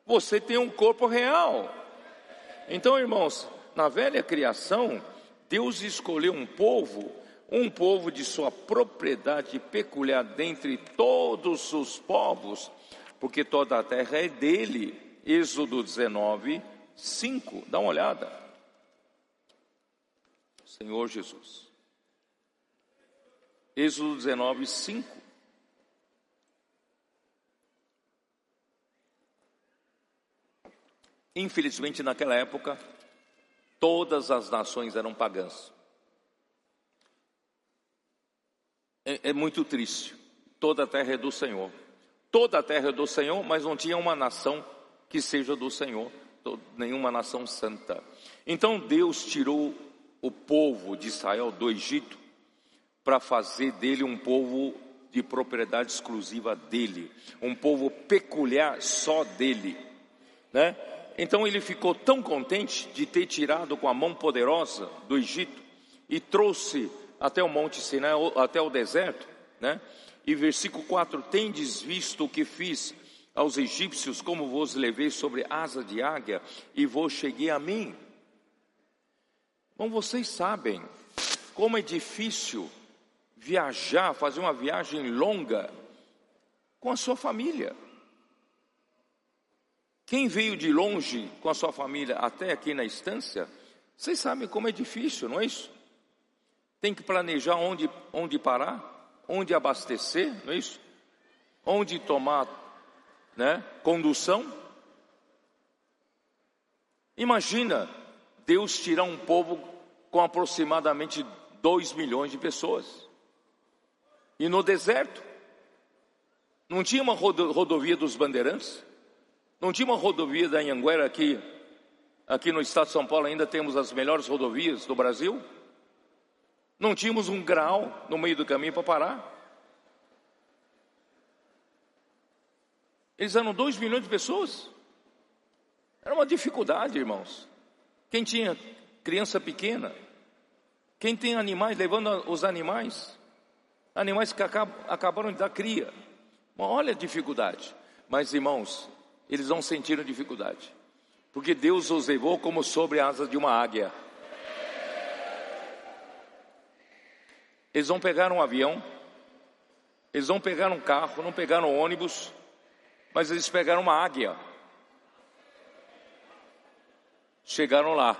Você tem um corpo real. Então, irmãos, na velha criação, Deus escolheu um povo, um povo de sua propriedade peculiar dentre todos os povos, porque toda a terra é dele. Êxodo 19, 5. Dá uma olhada. Senhor Jesus. Êxodo 19, 5. Infelizmente, naquela época, todas as nações eram pagãs. É, é, muito triste. Toda a terra é do Senhor. Toda a terra é do Senhor, mas não tinha uma nação que seja do Senhor, nenhuma nação santa. Então Deus tirou o povo de Israel do Egito para fazer dele um povo de propriedade exclusiva dele, um povo peculiar só dele, né? Então ele ficou tão contente de ter tirado com a mão poderosa do Egito e trouxe até o Monte Sinai, até o deserto, né? E versículo 4: Tendes visto o que fiz aos egípcios, como vos levei sobre asa de águia e vos cheguei a mim. Bom, vocês sabem como é difícil viajar, fazer uma viagem longa com a sua família. Quem veio de longe com a sua família até aqui na estância, vocês sabem como é difícil, não é isso? Tem que planejar onde, onde parar, onde abastecer, não é isso? Onde tomar né, condução. Imagina Deus tirar um povo com aproximadamente 2 milhões de pessoas. E no deserto, não tinha uma rodovia dos bandeirantes? Não tinha uma rodovia da Anhanguera aqui, aqui no estado de São Paulo ainda temos as melhores rodovias do Brasil? Não tínhamos um grau no meio do caminho para parar? Eles eram dois milhões de pessoas. Era uma dificuldade, irmãos. Quem tinha criança pequena, quem tem animais, levando os animais, animais que acabaram de dar cria. olha a dificuldade. Mas, irmãos, eles não sentiram dificuldade, porque Deus os levou como sobre a asa de uma águia. Eles não pegaram um avião, eles não pegaram um carro, não pegaram um ônibus, mas eles pegaram uma águia. Chegaram lá.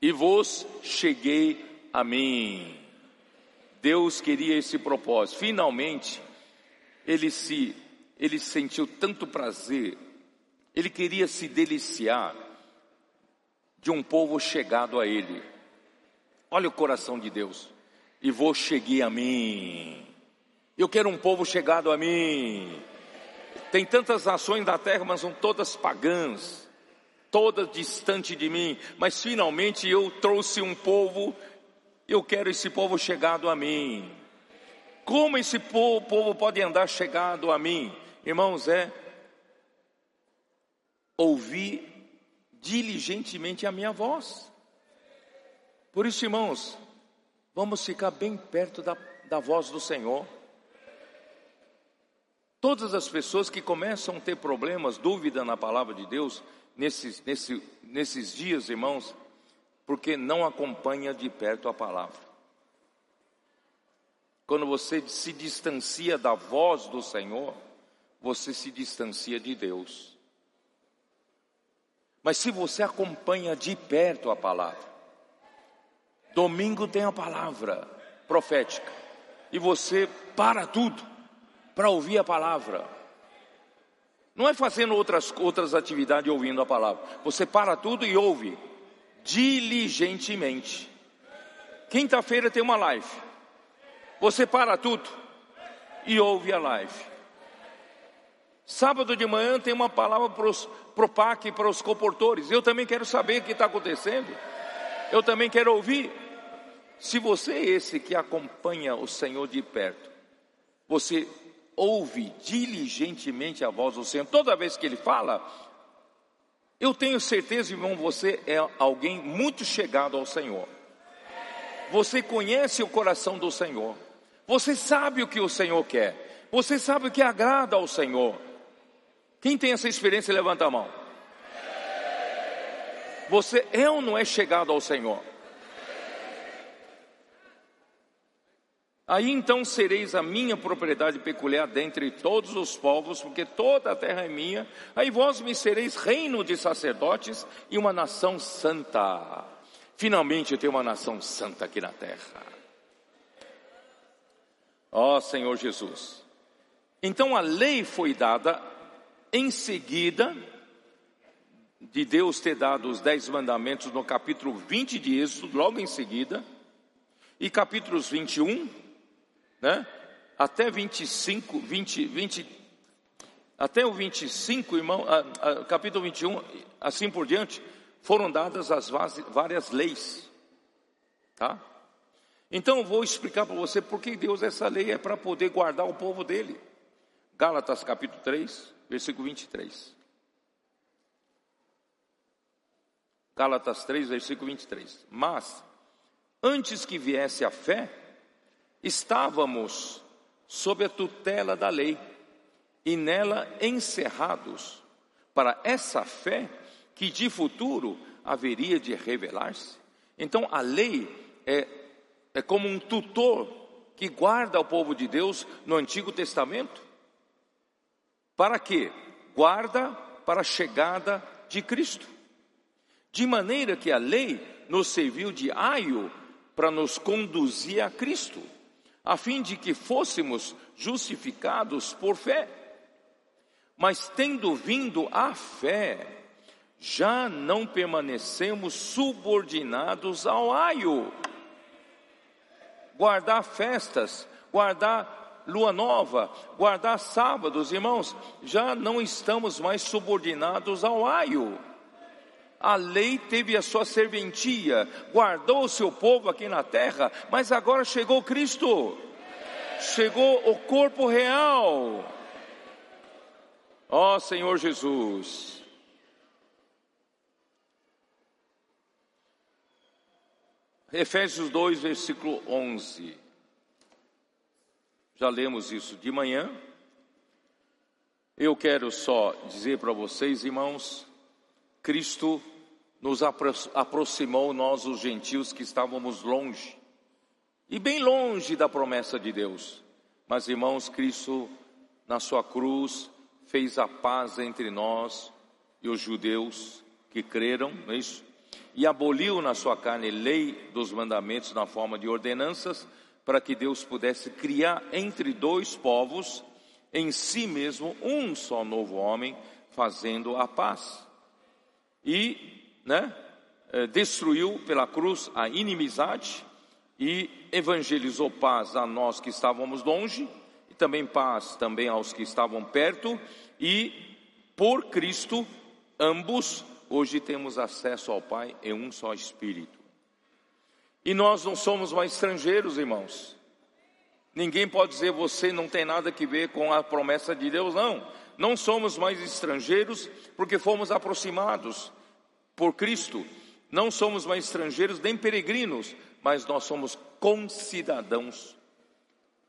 E vos cheguei a mim. Deus queria esse propósito. Finalmente, ele se ele sentiu tanto prazer, ele queria se deliciar de um povo chegado a ele. Olha o coração de Deus. E vou cheguei a mim. Eu quero um povo chegado a mim. Tem tantas nações da terra, mas são todas pagãs, todas distantes de mim. Mas finalmente eu trouxe um povo eu quero esse povo chegado a mim. Como esse povo, povo pode andar chegado a mim? Irmãos, é ouvir diligentemente a minha voz. Por isso, irmãos, vamos ficar bem perto da, da voz do Senhor. Todas as pessoas que começam a ter problemas, dúvida na palavra de Deus, nesses, nesse, nesses dias, irmãos, porque não acompanha de perto a palavra. Quando você se distancia da voz do Senhor, você se distancia de Deus. Mas se você acompanha de perto a palavra, domingo tem a palavra profética, e você para tudo para ouvir a palavra. Não é fazendo outras, outras atividades ouvindo a palavra. Você para tudo e ouve diligentemente. Quinta-feira tem uma live. Você para tudo e ouve a live. Sábado de manhã tem uma palavra para os pro PAC para os comportores. Eu também quero saber o que está acontecendo. Eu também quero ouvir. Se você é esse que acompanha o Senhor de perto, você ouve diligentemente a voz do Senhor toda vez que Ele fala, eu tenho certeza, irmão, você é alguém muito chegado ao Senhor. Você conhece o coração do Senhor. Você sabe o que o Senhor quer. Você sabe o que agrada ao Senhor. Quem tem essa experiência, levanta a mão. Você é ou não é chegado ao Senhor? Aí então sereis a minha propriedade peculiar dentre todos os povos, porque toda a terra é minha. Aí vós me sereis reino de sacerdotes e uma nação santa. Finalmente tem uma nação santa aqui na terra. Ó oh, Senhor Jesus. Então a lei foi dada em seguida de Deus ter dado os dez mandamentos no capítulo 20 de Êxodo, logo em seguida, e capítulos 21, né? Até 25, 20, 20, até o 25, irmão, a, a, capítulo 21, assim por diante, foram dadas as várias leis, tá? Então eu vou explicar para você por que Deus essa lei é para poder guardar o povo dele. Gálatas capítulo 3, versículo 23. Gálatas 3, versículo 23. Mas, antes que viesse a fé, estávamos sob a tutela da lei e nela encerrados para essa fé que de futuro haveria de revelar-se. Então a lei é, é como um tutor que guarda o povo de Deus no Antigo Testamento. Para quê? Guarda para a chegada de Cristo. De maneira que a lei nos serviu de aio para nos conduzir a Cristo, a fim de que fôssemos justificados por fé. Mas tendo vindo a fé, já não permanecemos subordinados ao aio. Guardar festas, guardar lua nova, guardar sábados, irmãos, já não estamos mais subordinados ao aio. A lei teve a sua serventia, guardou o seu povo aqui na terra, mas agora chegou Cristo, chegou o corpo real. Ó oh, Senhor Jesus, Efésios 2, versículo 11. Já lemos isso de manhã. Eu quero só dizer para vocês, irmãos, Cristo nos aproximou, nós os gentios que estávamos longe, e bem longe da promessa de Deus. Mas, irmãos, Cristo, na sua cruz, fez a paz entre nós e os judeus que creram, não é isso? e aboliu na sua carne lei dos mandamentos na forma de ordenanças, para que Deus pudesse criar entre dois povos, em si mesmo, um só novo homem, fazendo a paz. E, né, eh, destruiu pela cruz a inimizade e evangelizou paz a nós que estávamos longe, e também paz também aos que estavam perto, e por Cristo ambos Hoje temos acesso ao Pai em um só Espírito. E nós não somos mais estrangeiros, irmãos. Ninguém pode dizer você não tem nada que ver com a promessa de Deus, não. Não somos mais estrangeiros porque fomos aproximados por Cristo. Não somos mais estrangeiros nem peregrinos, mas nós somos concidadãos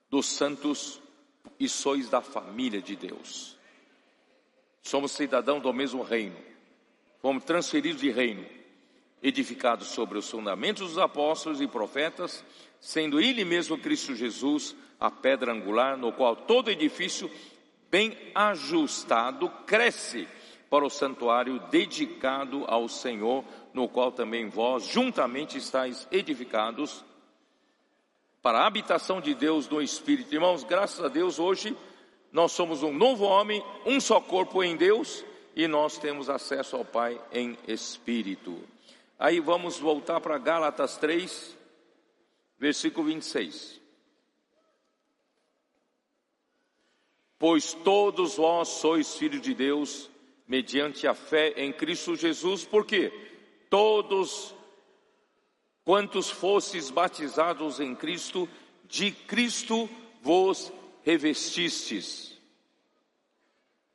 dos santos e sois da família de Deus. Somos cidadãos do mesmo reino fomos transferidos de reino, edificados sobre os fundamentos dos apóstolos e profetas, sendo Ele mesmo Cristo Jesus a pedra angular, no qual todo edifício bem ajustado cresce para o santuário dedicado ao Senhor, no qual também vós juntamente estáis edificados para a habitação de Deus no Espírito. Irmãos, graças a Deus, hoje nós somos um novo homem, um só corpo em Deus e nós temos acesso ao Pai em espírito. Aí vamos voltar para Gálatas 3, versículo 26. Pois todos vós sois filhos de Deus, mediante a fé em Cristo Jesus, porque todos quantos fostes batizados em Cristo, de Cristo vos revestistes.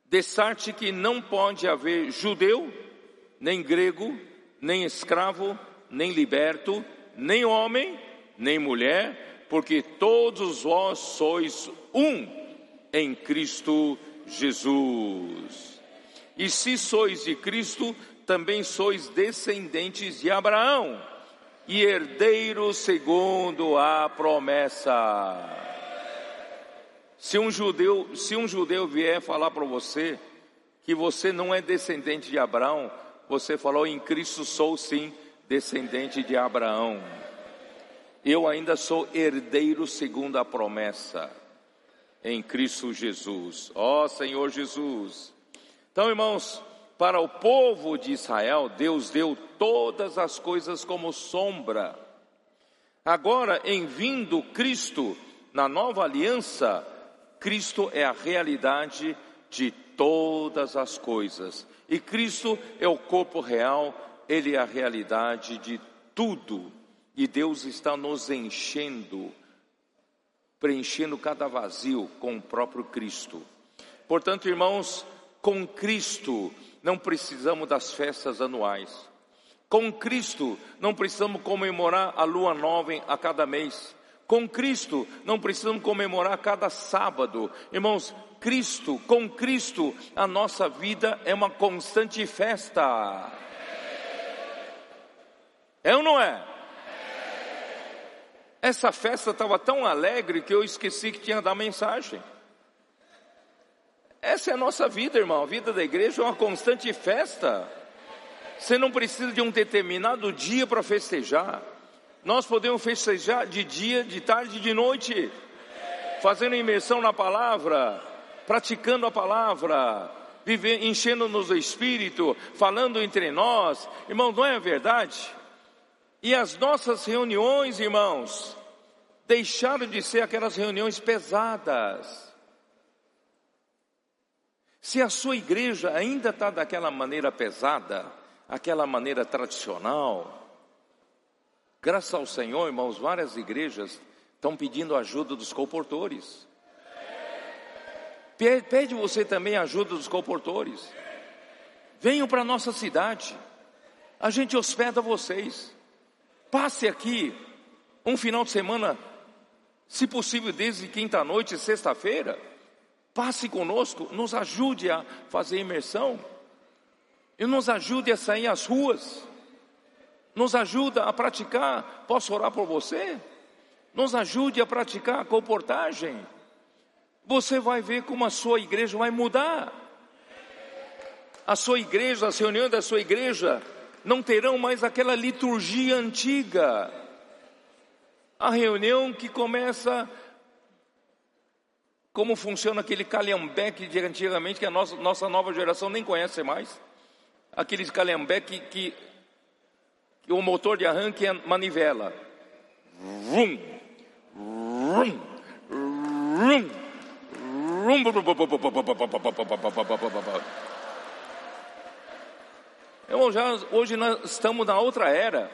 Dessarte que não pode haver judeu, nem grego, nem escravo, nem liberto, nem homem, nem mulher, porque todos vós sois um em Cristo Jesus. E se sois de Cristo, também sois descendentes de Abraão e herdeiros segundo a promessa. Se um judeu, se um judeu vier falar para você que você não é descendente de Abraão, você falou em Cristo sou sim descendente de Abraão. Eu ainda sou herdeiro segundo a promessa em Cristo Jesus. Ó oh, Senhor Jesus. Então, irmãos, para o povo de Israel, Deus deu todas as coisas como sombra. Agora, em vindo Cristo, na nova aliança, Cristo é a realidade de todas as coisas. E Cristo é o corpo real, Ele é a realidade de tudo. E Deus está nos enchendo, preenchendo cada vazio com o próprio Cristo. Portanto, irmãos, com Cristo não precisamos das festas anuais. Com Cristo não precisamos comemorar a lua nova a cada mês. Com Cristo não precisamos comemorar cada sábado. Irmãos, Cristo, com Cristo, a nossa vida é uma constante festa. É ou não é? Essa festa estava tão alegre que eu esqueci que tinha dar mensagem. Essa é a nossa vida, irmão. A vida da igreja é uma constante festa. Você não precisa de um determinado dia para festejar. Nós podemos festejar de dia, de tarde, de noite, fazendo imersão na palavra, praticando a palavra, enchendo-nos do Espírito, falando entre nós. Irmãos, não é verdade? E as nossas reuniões, irmãos, deixaram de ser aquelas reuniões pesadas se a sua igreja ainda está daquela maneira pesada, aquela maneira tradicional, graças ao Senhor, irmãos, várias igrejas estão pedindo ajuda dos comportores. Pede você também ajuda dos comportores. Venham para a nossa cidade. A gente hospeda vocês. Passe aqui um final de semana, se possível, desde quinta-noite, sexta-feira passe conosco, nos ajude a fazer imersão, e nos ajude a sair às ruas, nos ajuda a praticar, posso orar por você? Nos ajude a praticar a comportagem. Você vai ver como a sua igreja vai mudar. A sua igreja, as reuniões da sua igreja não terão mais aquela liturgia antiga. A reunião que começa como funciona aquele calhambeque de antigamente que a nossa, nossa nova geração nem conhece mais. Aqueles calhambeque que, que o motor de arranque é manivela. Vum, vum, vum, vum. já, hoje nós estamos na outra era.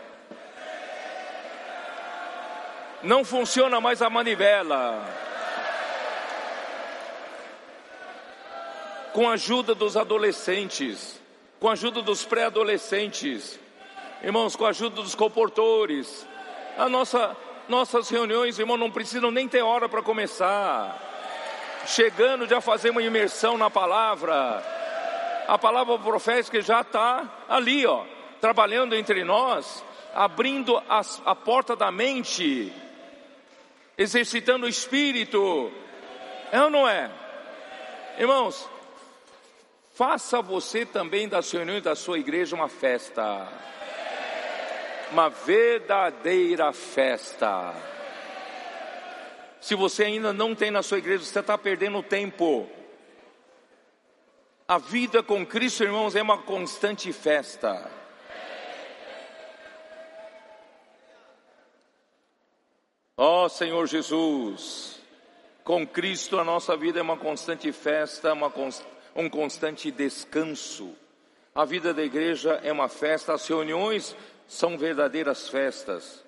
Não funciona mais a manivela. com a ajuda dos adolescentes, com a ajuda dos pré-adolescentes, irmãos, com a ajuda dos comportores. A nossa, nossas reuniões, irmão, não precisam nem ter hora para começar. Chegando, já fazer uma imersão na palavra. A palavra profética já está ali, ó, trabalhando entre nós, abrindo as, a porta da mente, exercitando o espírito. É ou não é? Irmãos, Faça você também das reuniões da sua igreja uma festa. Uma verdadeira festa. Se você ainda não tem na sua igreja, você está perdendo tempo. A vida com Cristo, irmãos, é uma constante festa. Ó oh, Senhor Jesus, com Cristo a nossa vida é uma constante festa, uma, um constante descanso. A vida da igreja é uma festa, as reuniões são verdadeiras festas.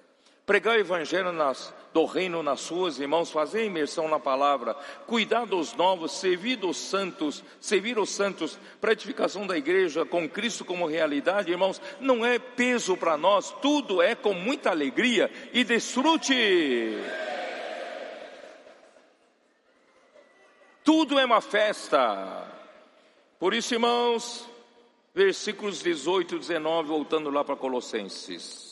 Pregar o evangelho nas, do reino nas suas irmãos, fazer imersão na palavra, cuidar dos novos, servir dos santos, servir os santos para edificação da igreja com Cristo como realidade, irmãos, não é peso para nós, tudo é com muita alegria e desfrute. Tudo é uma festa. Por isso, irmãos, versículos 18 e 19, voltando lá para Colossenses.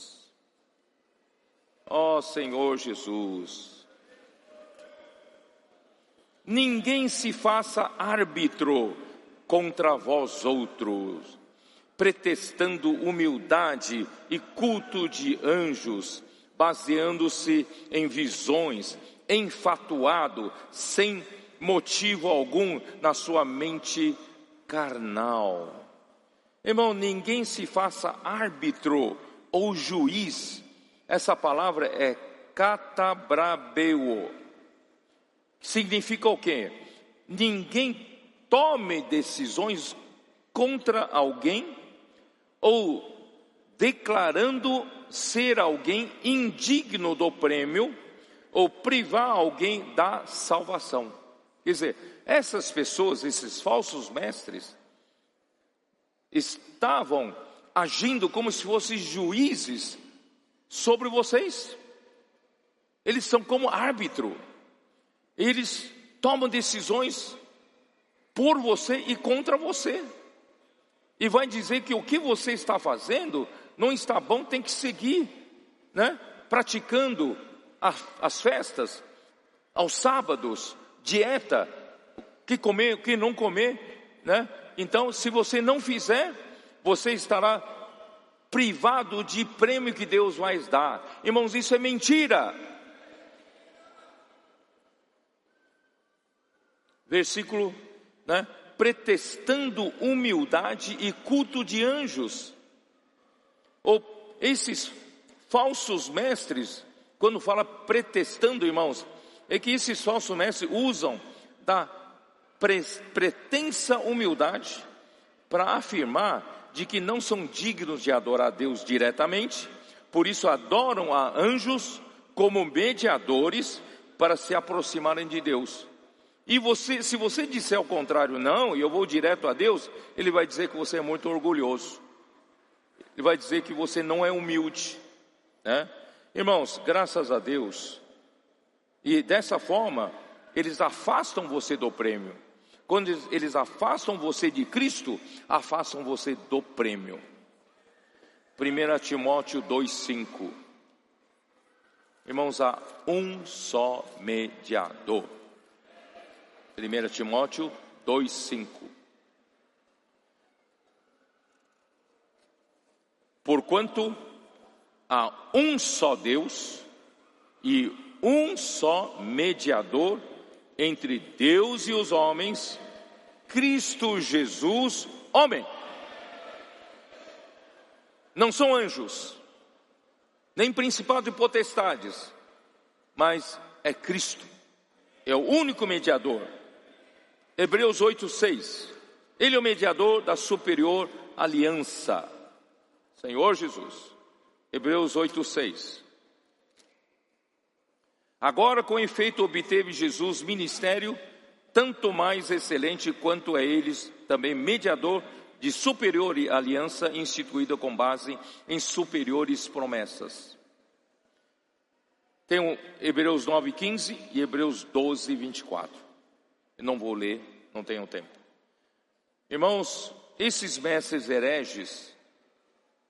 Ó oh, Senhor Jesus, ninguém se faça árbitro contra vós outros, pretextando humildade e culto de anjos, baseando-se em visões, enfatuado, sem motivo algum na sua mente carnal. Irmão, ninguém se faça árbitro ou juiz. Essa palavra é catabrabeo. Significa o quê? Ninguém tome decisões contra alguém ou declarando ser alguém indigno do prêmio ou privar alguém da salvação. Quer dizer, essas pessoas, esses falsos mestres, estavam agindo como se fossem juízes sobre vocês. Eles são como árbitro. Eles tomam decisões por você e contra você. E vai dizer que o que você está fazendo não está bom, tem que seguir, né? Praticando as festas, aos sábados, dieta, que comer, o que não comer, né? Então, se você não fizer, você estará privado de prêmio que Deus vai dar. Irmãos, isso é mentira. Versículo, né? Pretestando humildade e culto de anjos. Ou esses falsos mestres, quando fala pretestando, irmãos, é que esses falsos mestres usam da pretensa humildade para afirmar de que não são dignos de adorar a Deus diretamente, por isso adoram a anjos como mediadores para se aproximarem de Deus. E você, se você disser o contrário, não, e eu vou direto a Deus, ele vai dizer que você é muito orgulhoso. Ele vai dizer que você não é humilde, né? Irmãos, graças a Deus, e dessa forma, eles afastam você do prêmio. Quando eles afastam você de Cristo, afastam você do prêmio. 1 Timóteo 2,5 Irmãos, há um só mediador. 1 Timóteo 2,5 Porquanto há um só Deus e um só mediador entre Deus e os homens, Cristo Jesus, homem. Não são anjos, nem principado e potestades, mas é Cristo, é o único mediador. Hebreus 8,6. Ele é o mediador da superior aliança. Senhor Jesus. Hebreus 8,6. Agora, com efeito, obteve Jesus ministério tanto mais excelente quanto é eles também mediador de superior aliança instituída com base em superiores promessas. Tem Hebreus 9:15 e Hebreus 12:24. Eu não vou ler, não tenho tempo. Irmãos, esses mestres hereges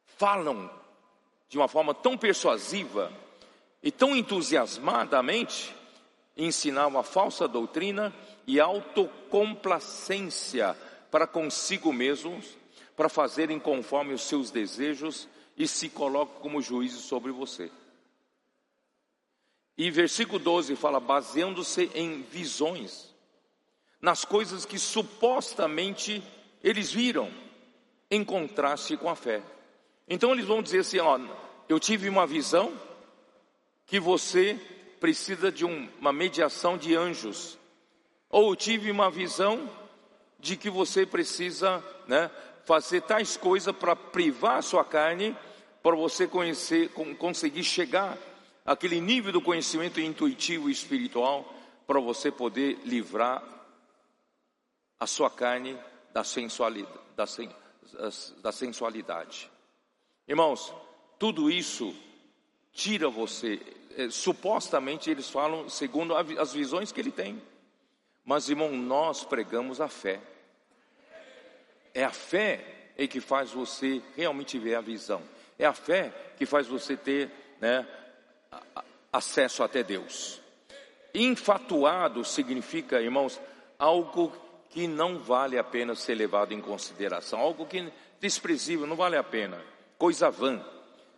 falam de uma forma tão persuasiva e tão entusiasmadamente ensinavam a falsa doutrina e autocomplacência para consigo mesmos, para fazerem conforme os seus desejos e se colocam como juízes sobre você. E versículo 12 fala: baseando-se em visões, nas coisas que supostamente eles viram, em contraste com a fé. Então eles vão dizer assim: ó, eu tive uma visão, que você precisa de um, uma mediação de anjos. Ou tive uma visão de que você precisa né, fazer tais coisas para privar a sua carne, para você conhecer, conseguir chegar àquele nível do conhecimento intuitivo e espiritual, para você poder livrar a sua carne da sensualidade. Da, da sensualidade. Irmãos, tudo isso tira você, é, supostamente eles falam segundo as visões que ele tem. Mas, irmão, nós pregamos a fé. É a fé é que faz você realmente ver a visão. É a fé que faz você ter né, acesso até Deus. Infatuado significa, irmãos, algo que não vale a pena ser levado em consideração, algo que desprezível, não vale a pena, coisa vã,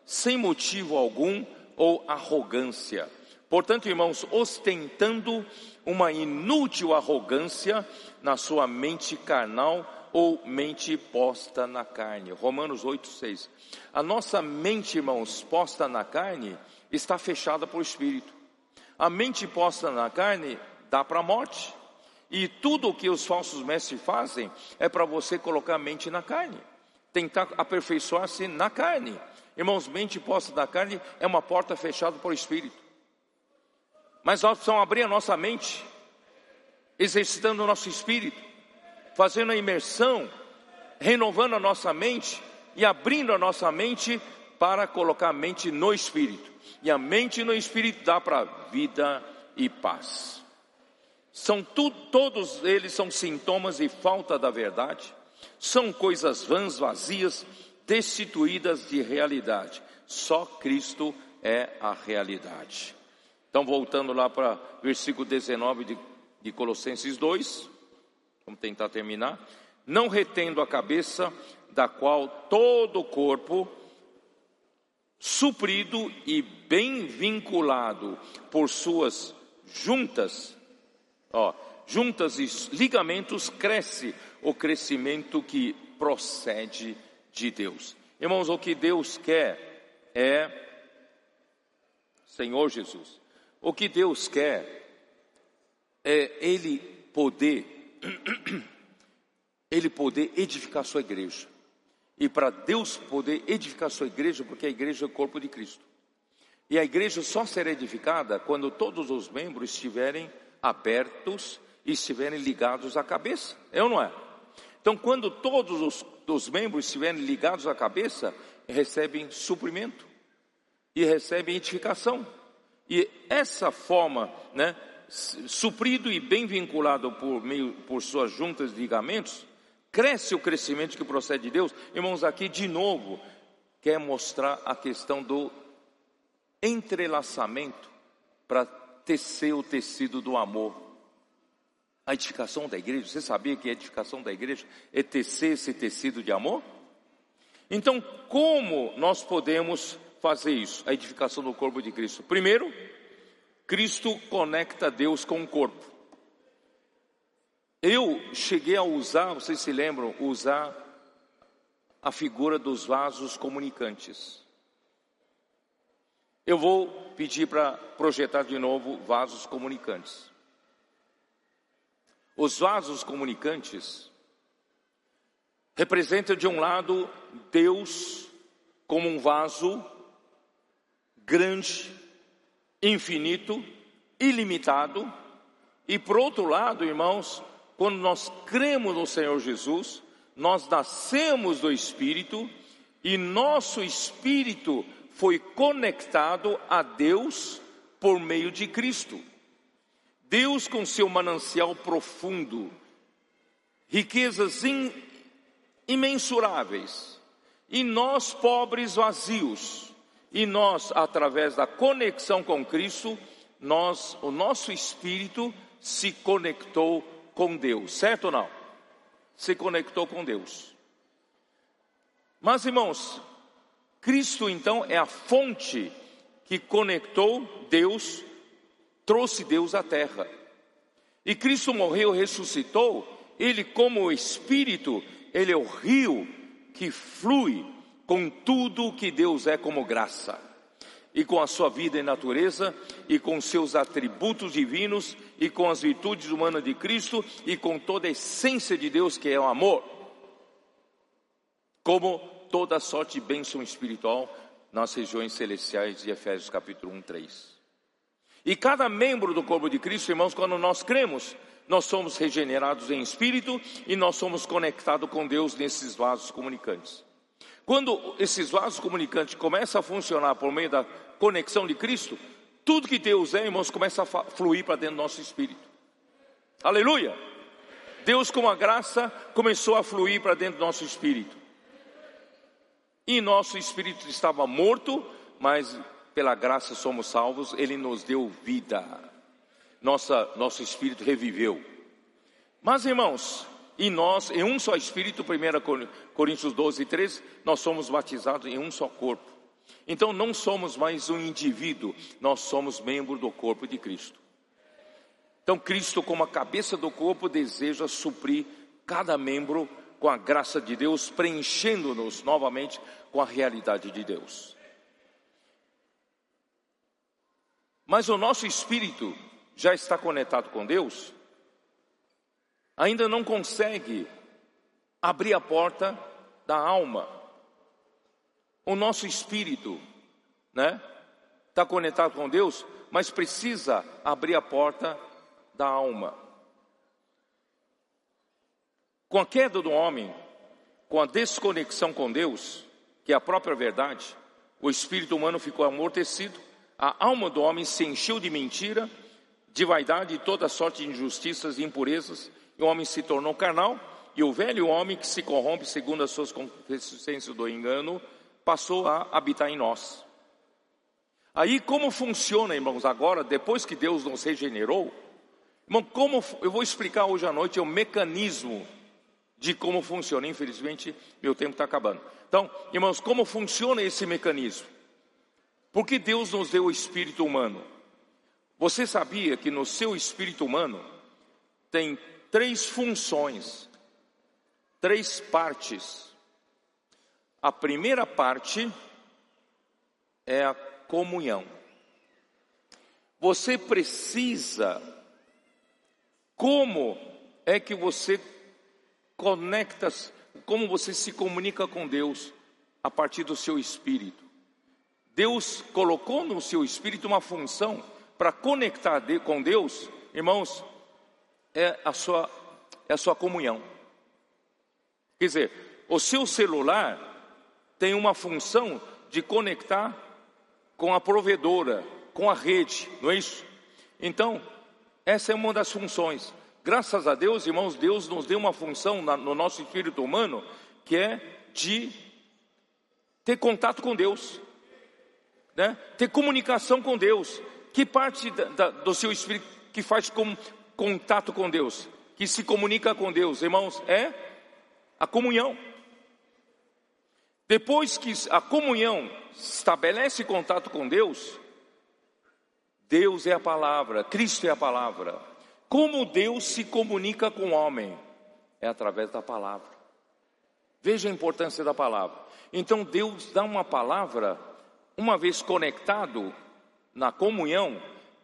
sem motivo algum ou arrogância. Portanto, irmãos, ostentando uma inútil arrogância na sua mente carnal ou mente posta na carne. Romanos 8, 6. A nossa mente, irmãos, posta na carne, está fechada por espírito. A mente posta na carne dá para a morte. E tudo o que os falsos mestres fazem é para você colocar a mente na carne, tentar aperfeiçoar-se na carne. Irmãos, mente posta na carne é uma porta fechada por espírito. Mas nós precisamos abrir a nossa mente, exercitando o nosso espírito, fazendo a imersão, renovando a nossa mente e abrindo a nossa mente para colocar a mente no espírito. E a mente no espírito dá para vida e paz. São tu, todos eles são sintomas de falta da verdade, são coisas vãs, vazias, destituídas de realidade. Só Cristo é a realidade. Então, voltando lá para versículo 19 de, de Colossenses 2, vamos tentar terminar. Não retendo a cabeça, da qual todo o corpo, suprido e bem vinculado por suas juntas, ó, juntas e ligamentos, cresce o crescimento que procede de Deus. Irmãos, o que Deus quer é, Senhor Jesus, o que Deus quer é Ele poder, Ele poder edificar sua igreja. E para Deus poder edificar sua igreja, porque a igreja é o corpo de Cristo. E a igreja só será edificada quando todos os membros estiverem abertos e estiverem ligados à cabeça. É ou não é? Então, quando todos os, os membros estiverem ligados à cabeça, recebem suprimento e recebem edificação. E essa forma, né, suprido e bem vinculado por meio por suas juntas de ligamentos, cresce o crescimento que procede de Deus. Irmãos, aqui de novo quer mostrar a questão do entrelaçamento para tecer o tecido do amor. A edificação da igreja, você sabia que a edificação da igreja é tecer esse tecido de amor? Então, como nós podemos fazer isso? A edificação do corpo de Cristo. Primeiro, Cristo conecta Deus com o corpo. Eu cheguei a usar, vocês se lembram, usar a figura dos vasos comunicantes. Eu vou pedir para projetar de novo vasos comunicantes. Os vasos comunicantes representam de um lado Deus como um vaso grande, infinito, ilimitado, e por outro lado, irmãos, quando nós cremos no Senhor Jesus, nós nascemos do Espírito e nosso espírito foi conectado a Deus por meio de Cristo. Deus, com seu manancial profundo, riquezas in, imensuráveis, e nós, pobres vazios, e nós, através da conexão com Cristo, nós, o nosso espírito se conectou com Deus, certo ou não? Se conectou com Deus. Mas, irmãos, Cristo então é a fonte que conectou Deus, trouxe Deus à terra. E Cristo morreu, ressuscitou, ele como o Espírito, ele é o rio que flui com tudo que Deus é como graça. e com a sua vida e natureza, e com seus atributos divinos, e com as virtudes humanas de Cristo, e com toda a essência de Deus, que é o amor. Como toda sorte de bênção espiritual nas regiões celestiais de Efésios capítulo 1, 3. E cada membro do corpo de Cristo, irmãos, quando nós cremos, nós somos regenerados em espírito e nós somos conectados com Deus nesses vasos comunicantes. Quando esses vasos comunicantes começam a funcionar por meio da conexão de Cristo, tudo que Deus é, irmãos, começa a fluir para dentro do nosso espírito. Aleluia! Deus, com a graça, começou a fluir para dentro do nosso espírito. E nosso espírito estava morto, mas pela graça somos salvos, Ele nos deu vida. Nossa, nosso espírito reviveu. Mas, irmãos, e nós, em um só Espírito, 1 Coríntios 12, 13, nós somos batizados em um só corpo. Então não somos mais um indivíduo, nós somos membro do corpo de Cristo. Então Cristo, como a cabeça do corpo, deseja suprir cada membro com a graça de Deus, preenchendo-nos novamente com a realidade de Deus. Mas o nosso espírito já está conectado com Deus, ainda não consegue abrir a porta da alma. O nosso espírito, né? Está conectado com Deus, mas precisa abrir a porta da alma. Com a queda do homem, com a desconexão com Deus, que é a própria verdade, o espírito humano ficou amortecido, a alma do homem se encheu de mentira, de vaidade e toda sorte de injustiças e impurezas, e o homem se tornou carnal, e o velho homem que se corrompe segundo as suas concupiscências do engano, passou a habitar em nós. Aí como funciona, irmãos, agora, depois que Deus nos regenerou, irmão, como eu vou explicar hoje à noite o mecanismo de como funciona. Infelizmente, meu tempo está acabando. Então, irmãos, como funciona esse mecanismo? Porque Deus nos deu o espírito humano. Você sabia que no seu espírito humano tem três funções, três partes. A primeira parte é a comunhão. Você precisa, como é que você conecta, como você se comunica com Deus a partir do seu espírito? Deus colocou no seu espírito uma função para conectar com Deus, irmãos, é a sua, é a sua comunhão. Quer dizer, o seu celular tem uma função de conectar com a provedora, com a rede, não é isso? Então, essa é uma das funções. Graças a Deus, irmãos, Deus nos deu uma função no nosso espírito humano que é de ter contato com Deus, né? ter comunicação com Deus. Que parte da, da, do seu espírito que faz com, contato com Deus, que se comunica com Deus, irmãos, é a comunhão. Depois que a comunhão estabelece contato com Deus, Deus é a palavra, Cristo é a palavra. Como Deus se comunica com o homem? É através da palavra. Veja a importância da palavra. Então Deus dá uma palavra, uma vez conectado na comunhão,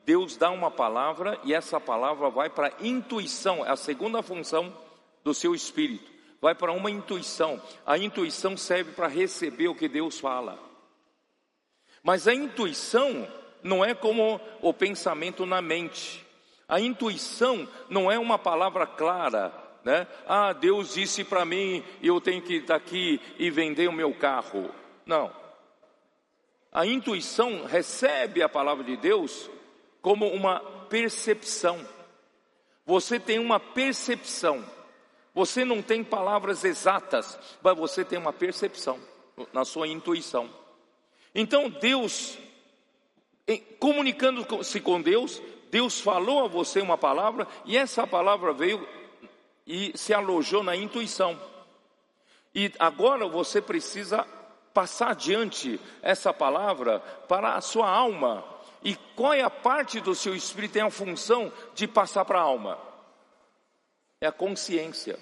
Deus dá uma palavra e essa palavra vai para a intuição, é a segunda função do seu espírito. Vai para uma intuição. A intuição serve para receber o que Deus fala. Mas a intuição não é como o pensamento na mente. A intuição não é uma palavra clara, né? Ah, Deus disse para mim, eu tenho que estar aqui e vender o meu carro. Não. A intuição recebe a palavra de Deus como uma percepção. Você tem uma percepção. Você não tem palavras exatas, mas você tem uma percepção na sua intuição. Então Deus, comunicando-se com Deus, Deus falou a você uma palavra e essa palavra veio e se alojou na intuição. E agora você precisa passar adiante essa palavra para a sua alma, e qual é a parte do seu espírito tem a função de passar para a alma? É a consciência.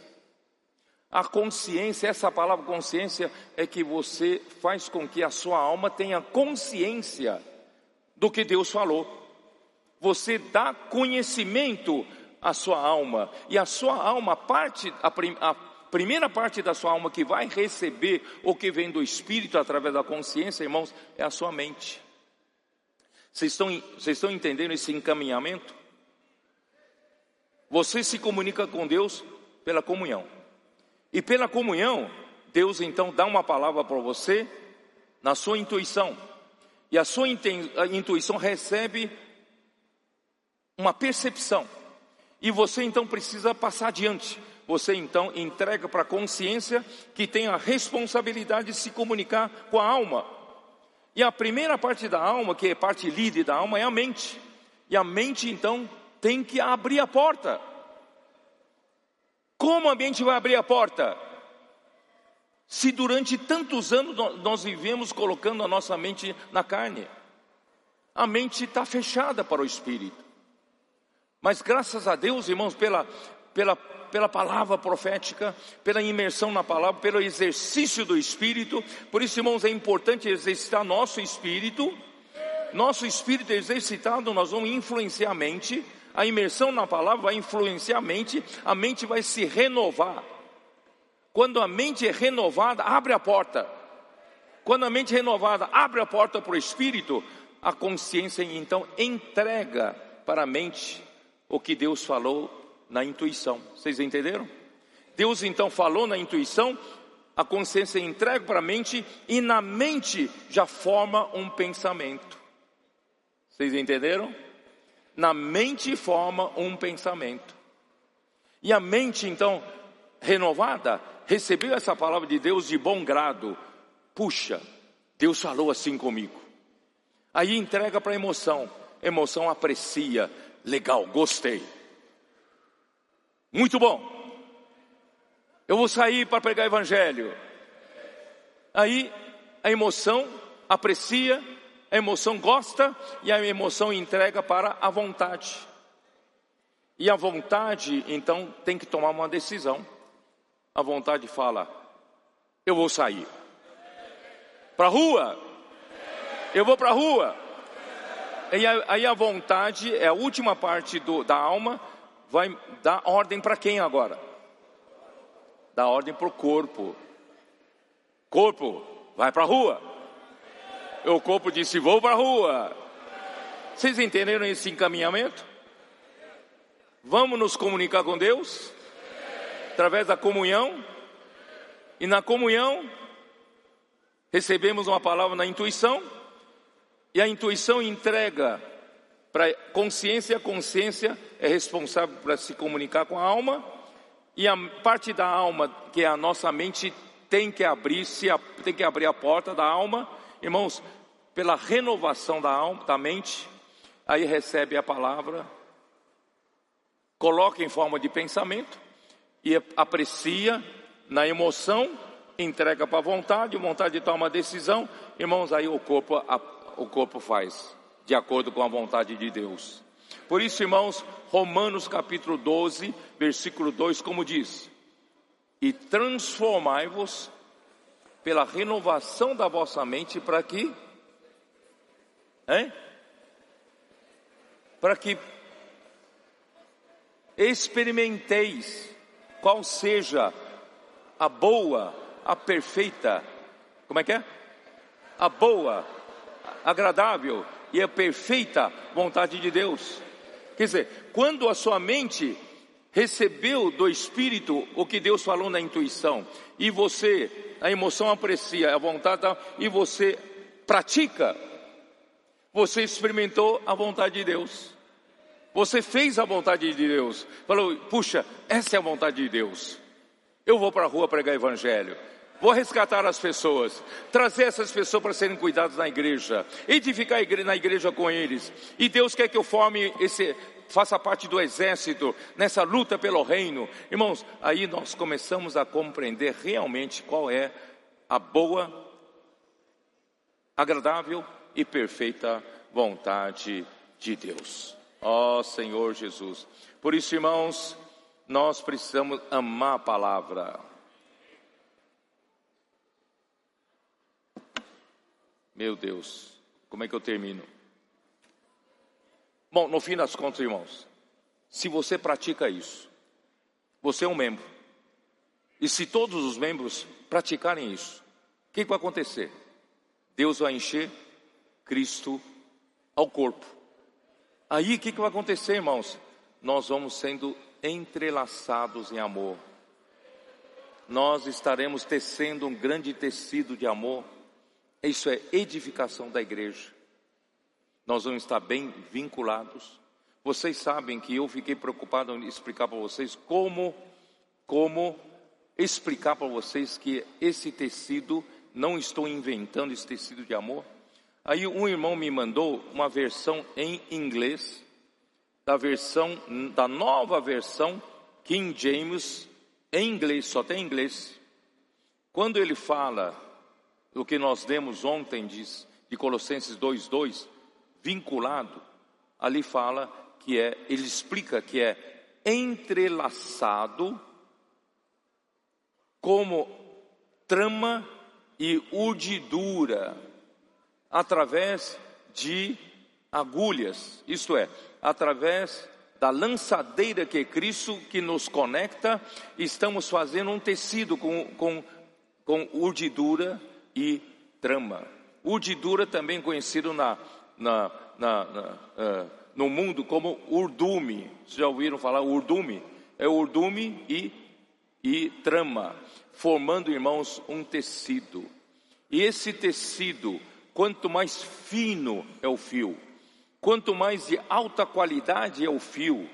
A consciência, essa palavra consciência, é que você faz com que a sua alma tenha consciência do que Deus falou. Você dá conhecimento à sua alma, e a sua alma, parte, a, a primeira parte da sua alma que vai receber o que vem do Espírito através da consciência, irmãos, é a sua mente. Vocês estão, vocês estão entendendo esse encaminhamento? Você se comunica com Deus pela comunhão. E pela comunhão, Deus então dá uma palavra para você na sua intuição. E a sua intuição recebe uma percepção. E você então precisa passar adiante. Você então entrega para a consciência que tem a responsabilidade de se comunicar com a alma. E a primeira parte da alma, que é parte líder da alma, é a mente. E a mente então tem que abrir a porta. Como a mente vai abrir a porta? Se durante tantos anos nós vivemos colocando a nossa mente na carne, a mente está fechada para o espírito. Mas graças a Deus, irmãos, pela, pela, pela palavra profética, pela imersão na palavra, pelo exercício do espírito, por isso, irmãos, é importante exercitar nosso espírito. Nosso espírito exercitado, nós vamos influenciar a mente. A imersão na palavra vai influenciar a mente, a mente vai se renovar. Quando a mente é renovada, abre a porta. Quando a mente é renovada abre a porta para o espírito, a consciência então entrega para a mente o que Deus falou na intuição. Vocês entenderam? Deus então falou na intuição, a consciência entrega para a mente e na mente já forma um pensamento. Vocês entenderam? Na mente forma um pensamento. E a mente então renovada recebeu essa palavra de Deus de bom grado. Puxa, Deus falou assim comigo. Aí entrega para a emoção. Emoção aprecia, Legal, gostei. Muito bom. Eu vou sair para pregar evangelho. Aí a emoção aprecia, a emoção gosta e a emoção entrega para a vontade. E a vontade, então, tem que tomar uma decisão. A vontade fala: eu vou sair. Para a rua? Eu vou para a rua. A, aí a vontade é a última parte do, da alma, vai dar ordem para quem agora? Dá ordem para o corpo. Corpo, vai para a rua. O corpo disse: Vou para a rua. Vocês entenderam esse encaminhamento? Vamos nos comunicar com Deus através da comunhão. E na comunhão recebemos uma palavra na intuição e a intuição entrega para consciência, a consciência é responsável para se comunicar com a alma, e a parte da alma, que é a nossa mente, tem que abrir, se tem que abrir a porta da alma, irmãos, pela renovação da alma, da mente, aí recebe a palavra, coloca em forma de pensamento e aprecia na emoção, entrega para a vontade, a vontade toma uma decisão, irmãos, aí o corpo o corpo faz, de acordo com a vontade de Deus. Por isso, irmãos, Romanos capítulo 12, versículo 2, como diz: E transformai-vos pela renovação da vossa mente para que hein? Para que experimenteis qual seja a boa, a perfeita, como é que é? A boa, agradável e a perfeita vontade de Deus. Quer dizer, quando a sua mente recebeu do Espírito o que Deus falou na intuição, e você, a emoção aprecia, a vontade, e você pratica, você experimentou a vontade de Deus. Você fez a vontade de Deus. Falou, puxa, essa é a vontade de Deus. Eu vou para a rua pregar evangelho. Vou resgatar as pessoas, trazer essas pessoas para serem cuidadas na igreja, edificar na igreja com eles. E Deus quer que eu forme esse, faça parte do exército nessa luta pelo reino. Irmãos, aí nós começamos a compreender realmente qual é a boa, agradável e perfeita vontade de Deus. Ó oh, Senhor Jesus. Por isso, irmãos, nós precisamos amar a palavra. Meu Deus, como é que eu termino? Bom, no fim das contas, irmãos, se você pratica isso, você é um membro. E se todos os membros praticarem isso, o que vai acontecer? Deus vai encher Cristo ao corpo. Aí o que vai acontecer, irmãos? Nós vamos sendo entrelaçados em amor. Nós estaremos tecendo um grande tecido de amor. Isso é edificação da igreja. Nós vamos estar bem vinculados. Vocês sabem que eu fiquei preocupado em explicar para vocês como, como explicar para vocês que esse tecido, não estou inventando esse tecido de amor. Aí um irmão me mandou uma versão em inglês, da versão, da nova versão King James, em inglês, só tem inglês. Quando ele fala o que nós demos ontem, diz, de Colossenses 2,2, vinculado, ali fala que é, ele explica que é entrelaçado como trama e urdidura através de agulhas, isto é, através da lançadeira que é Cristo que nos conecta, estamos fazendo um tecido com, com, com urdidura e trama. Urdidura também conhecido na, na, na, na uh, no mundo como urdume. Vocês já ouviram falar urdume? É urdume e, e trama, formando, irmãos, um tecido. E esse tecido, quanto mais fino é o fio, quanto mais de alta qualidade é o fio,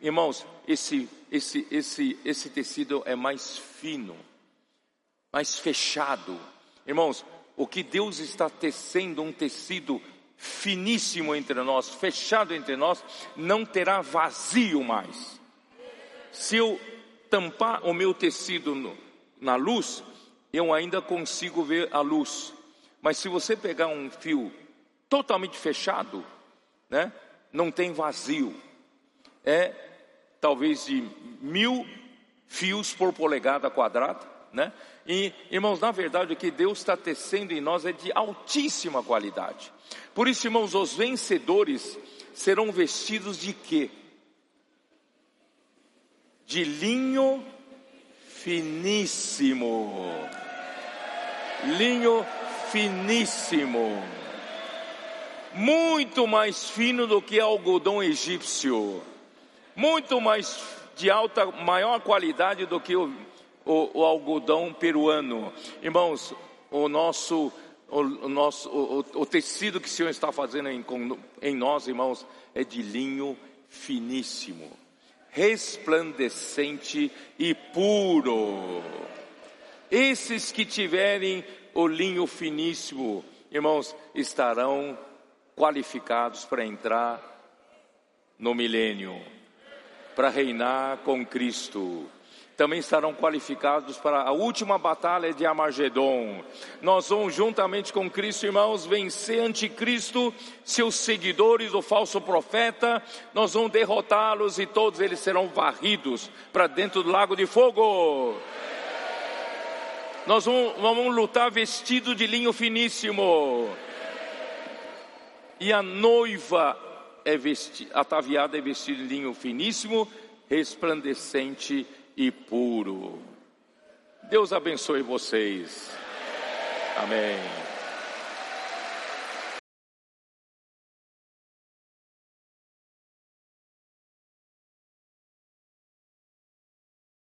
irmãos, esse, esse, esse, esse tecido é mais fino, mais fechado. Irmãos, o que Deus está tecendo um tecido finíssimo entre nós, fechado entre nós, não terá vazio mais. Se eu tampar o meu tecido no, na luz, eu ainda consigo ver a luz. Mas se você pegar um fio totalmente fechado, né, não tem vazio. É talvez de mil fios por polegada quadrada, né? E, irmãos, na verdade, o que Deus está tecendo em nós é de altíssima qualidade. Por isso, irmãos, os vencedores serão vestidos de quê? De linho finíssimo. Linho finíssimo. Muito mais fino do que algodão egípcio. Muito mais de alta, maior qualidade do que o o, o algodão peruano. Irmãos, o nosso, o, nosso, o, o, tecido que o Senhor está fazendo em, em nós, irmãos, é de linho finíssimo, resplandecente e puro. Esses que tiverem o linho finíssimo, irmãos, estarão qualificados para entrar no milênio, para reinar com Cristo também estarão qualificados para a última batalha de Armagedon. Nós vamos, juntamente com Cristo, irmãos, vencer anticristo, seus seguidores, o falso profeta, nós vamos derrotá-los e todos eles serão varridos para dentro do lago de fogo. Nós vamos, vamos lutar vestido de linho finíssimo. E a noiva é vestida, ataviada é vestida de linho finíssimo, resplandecente e puro. Deus abençoe vocês. Amém.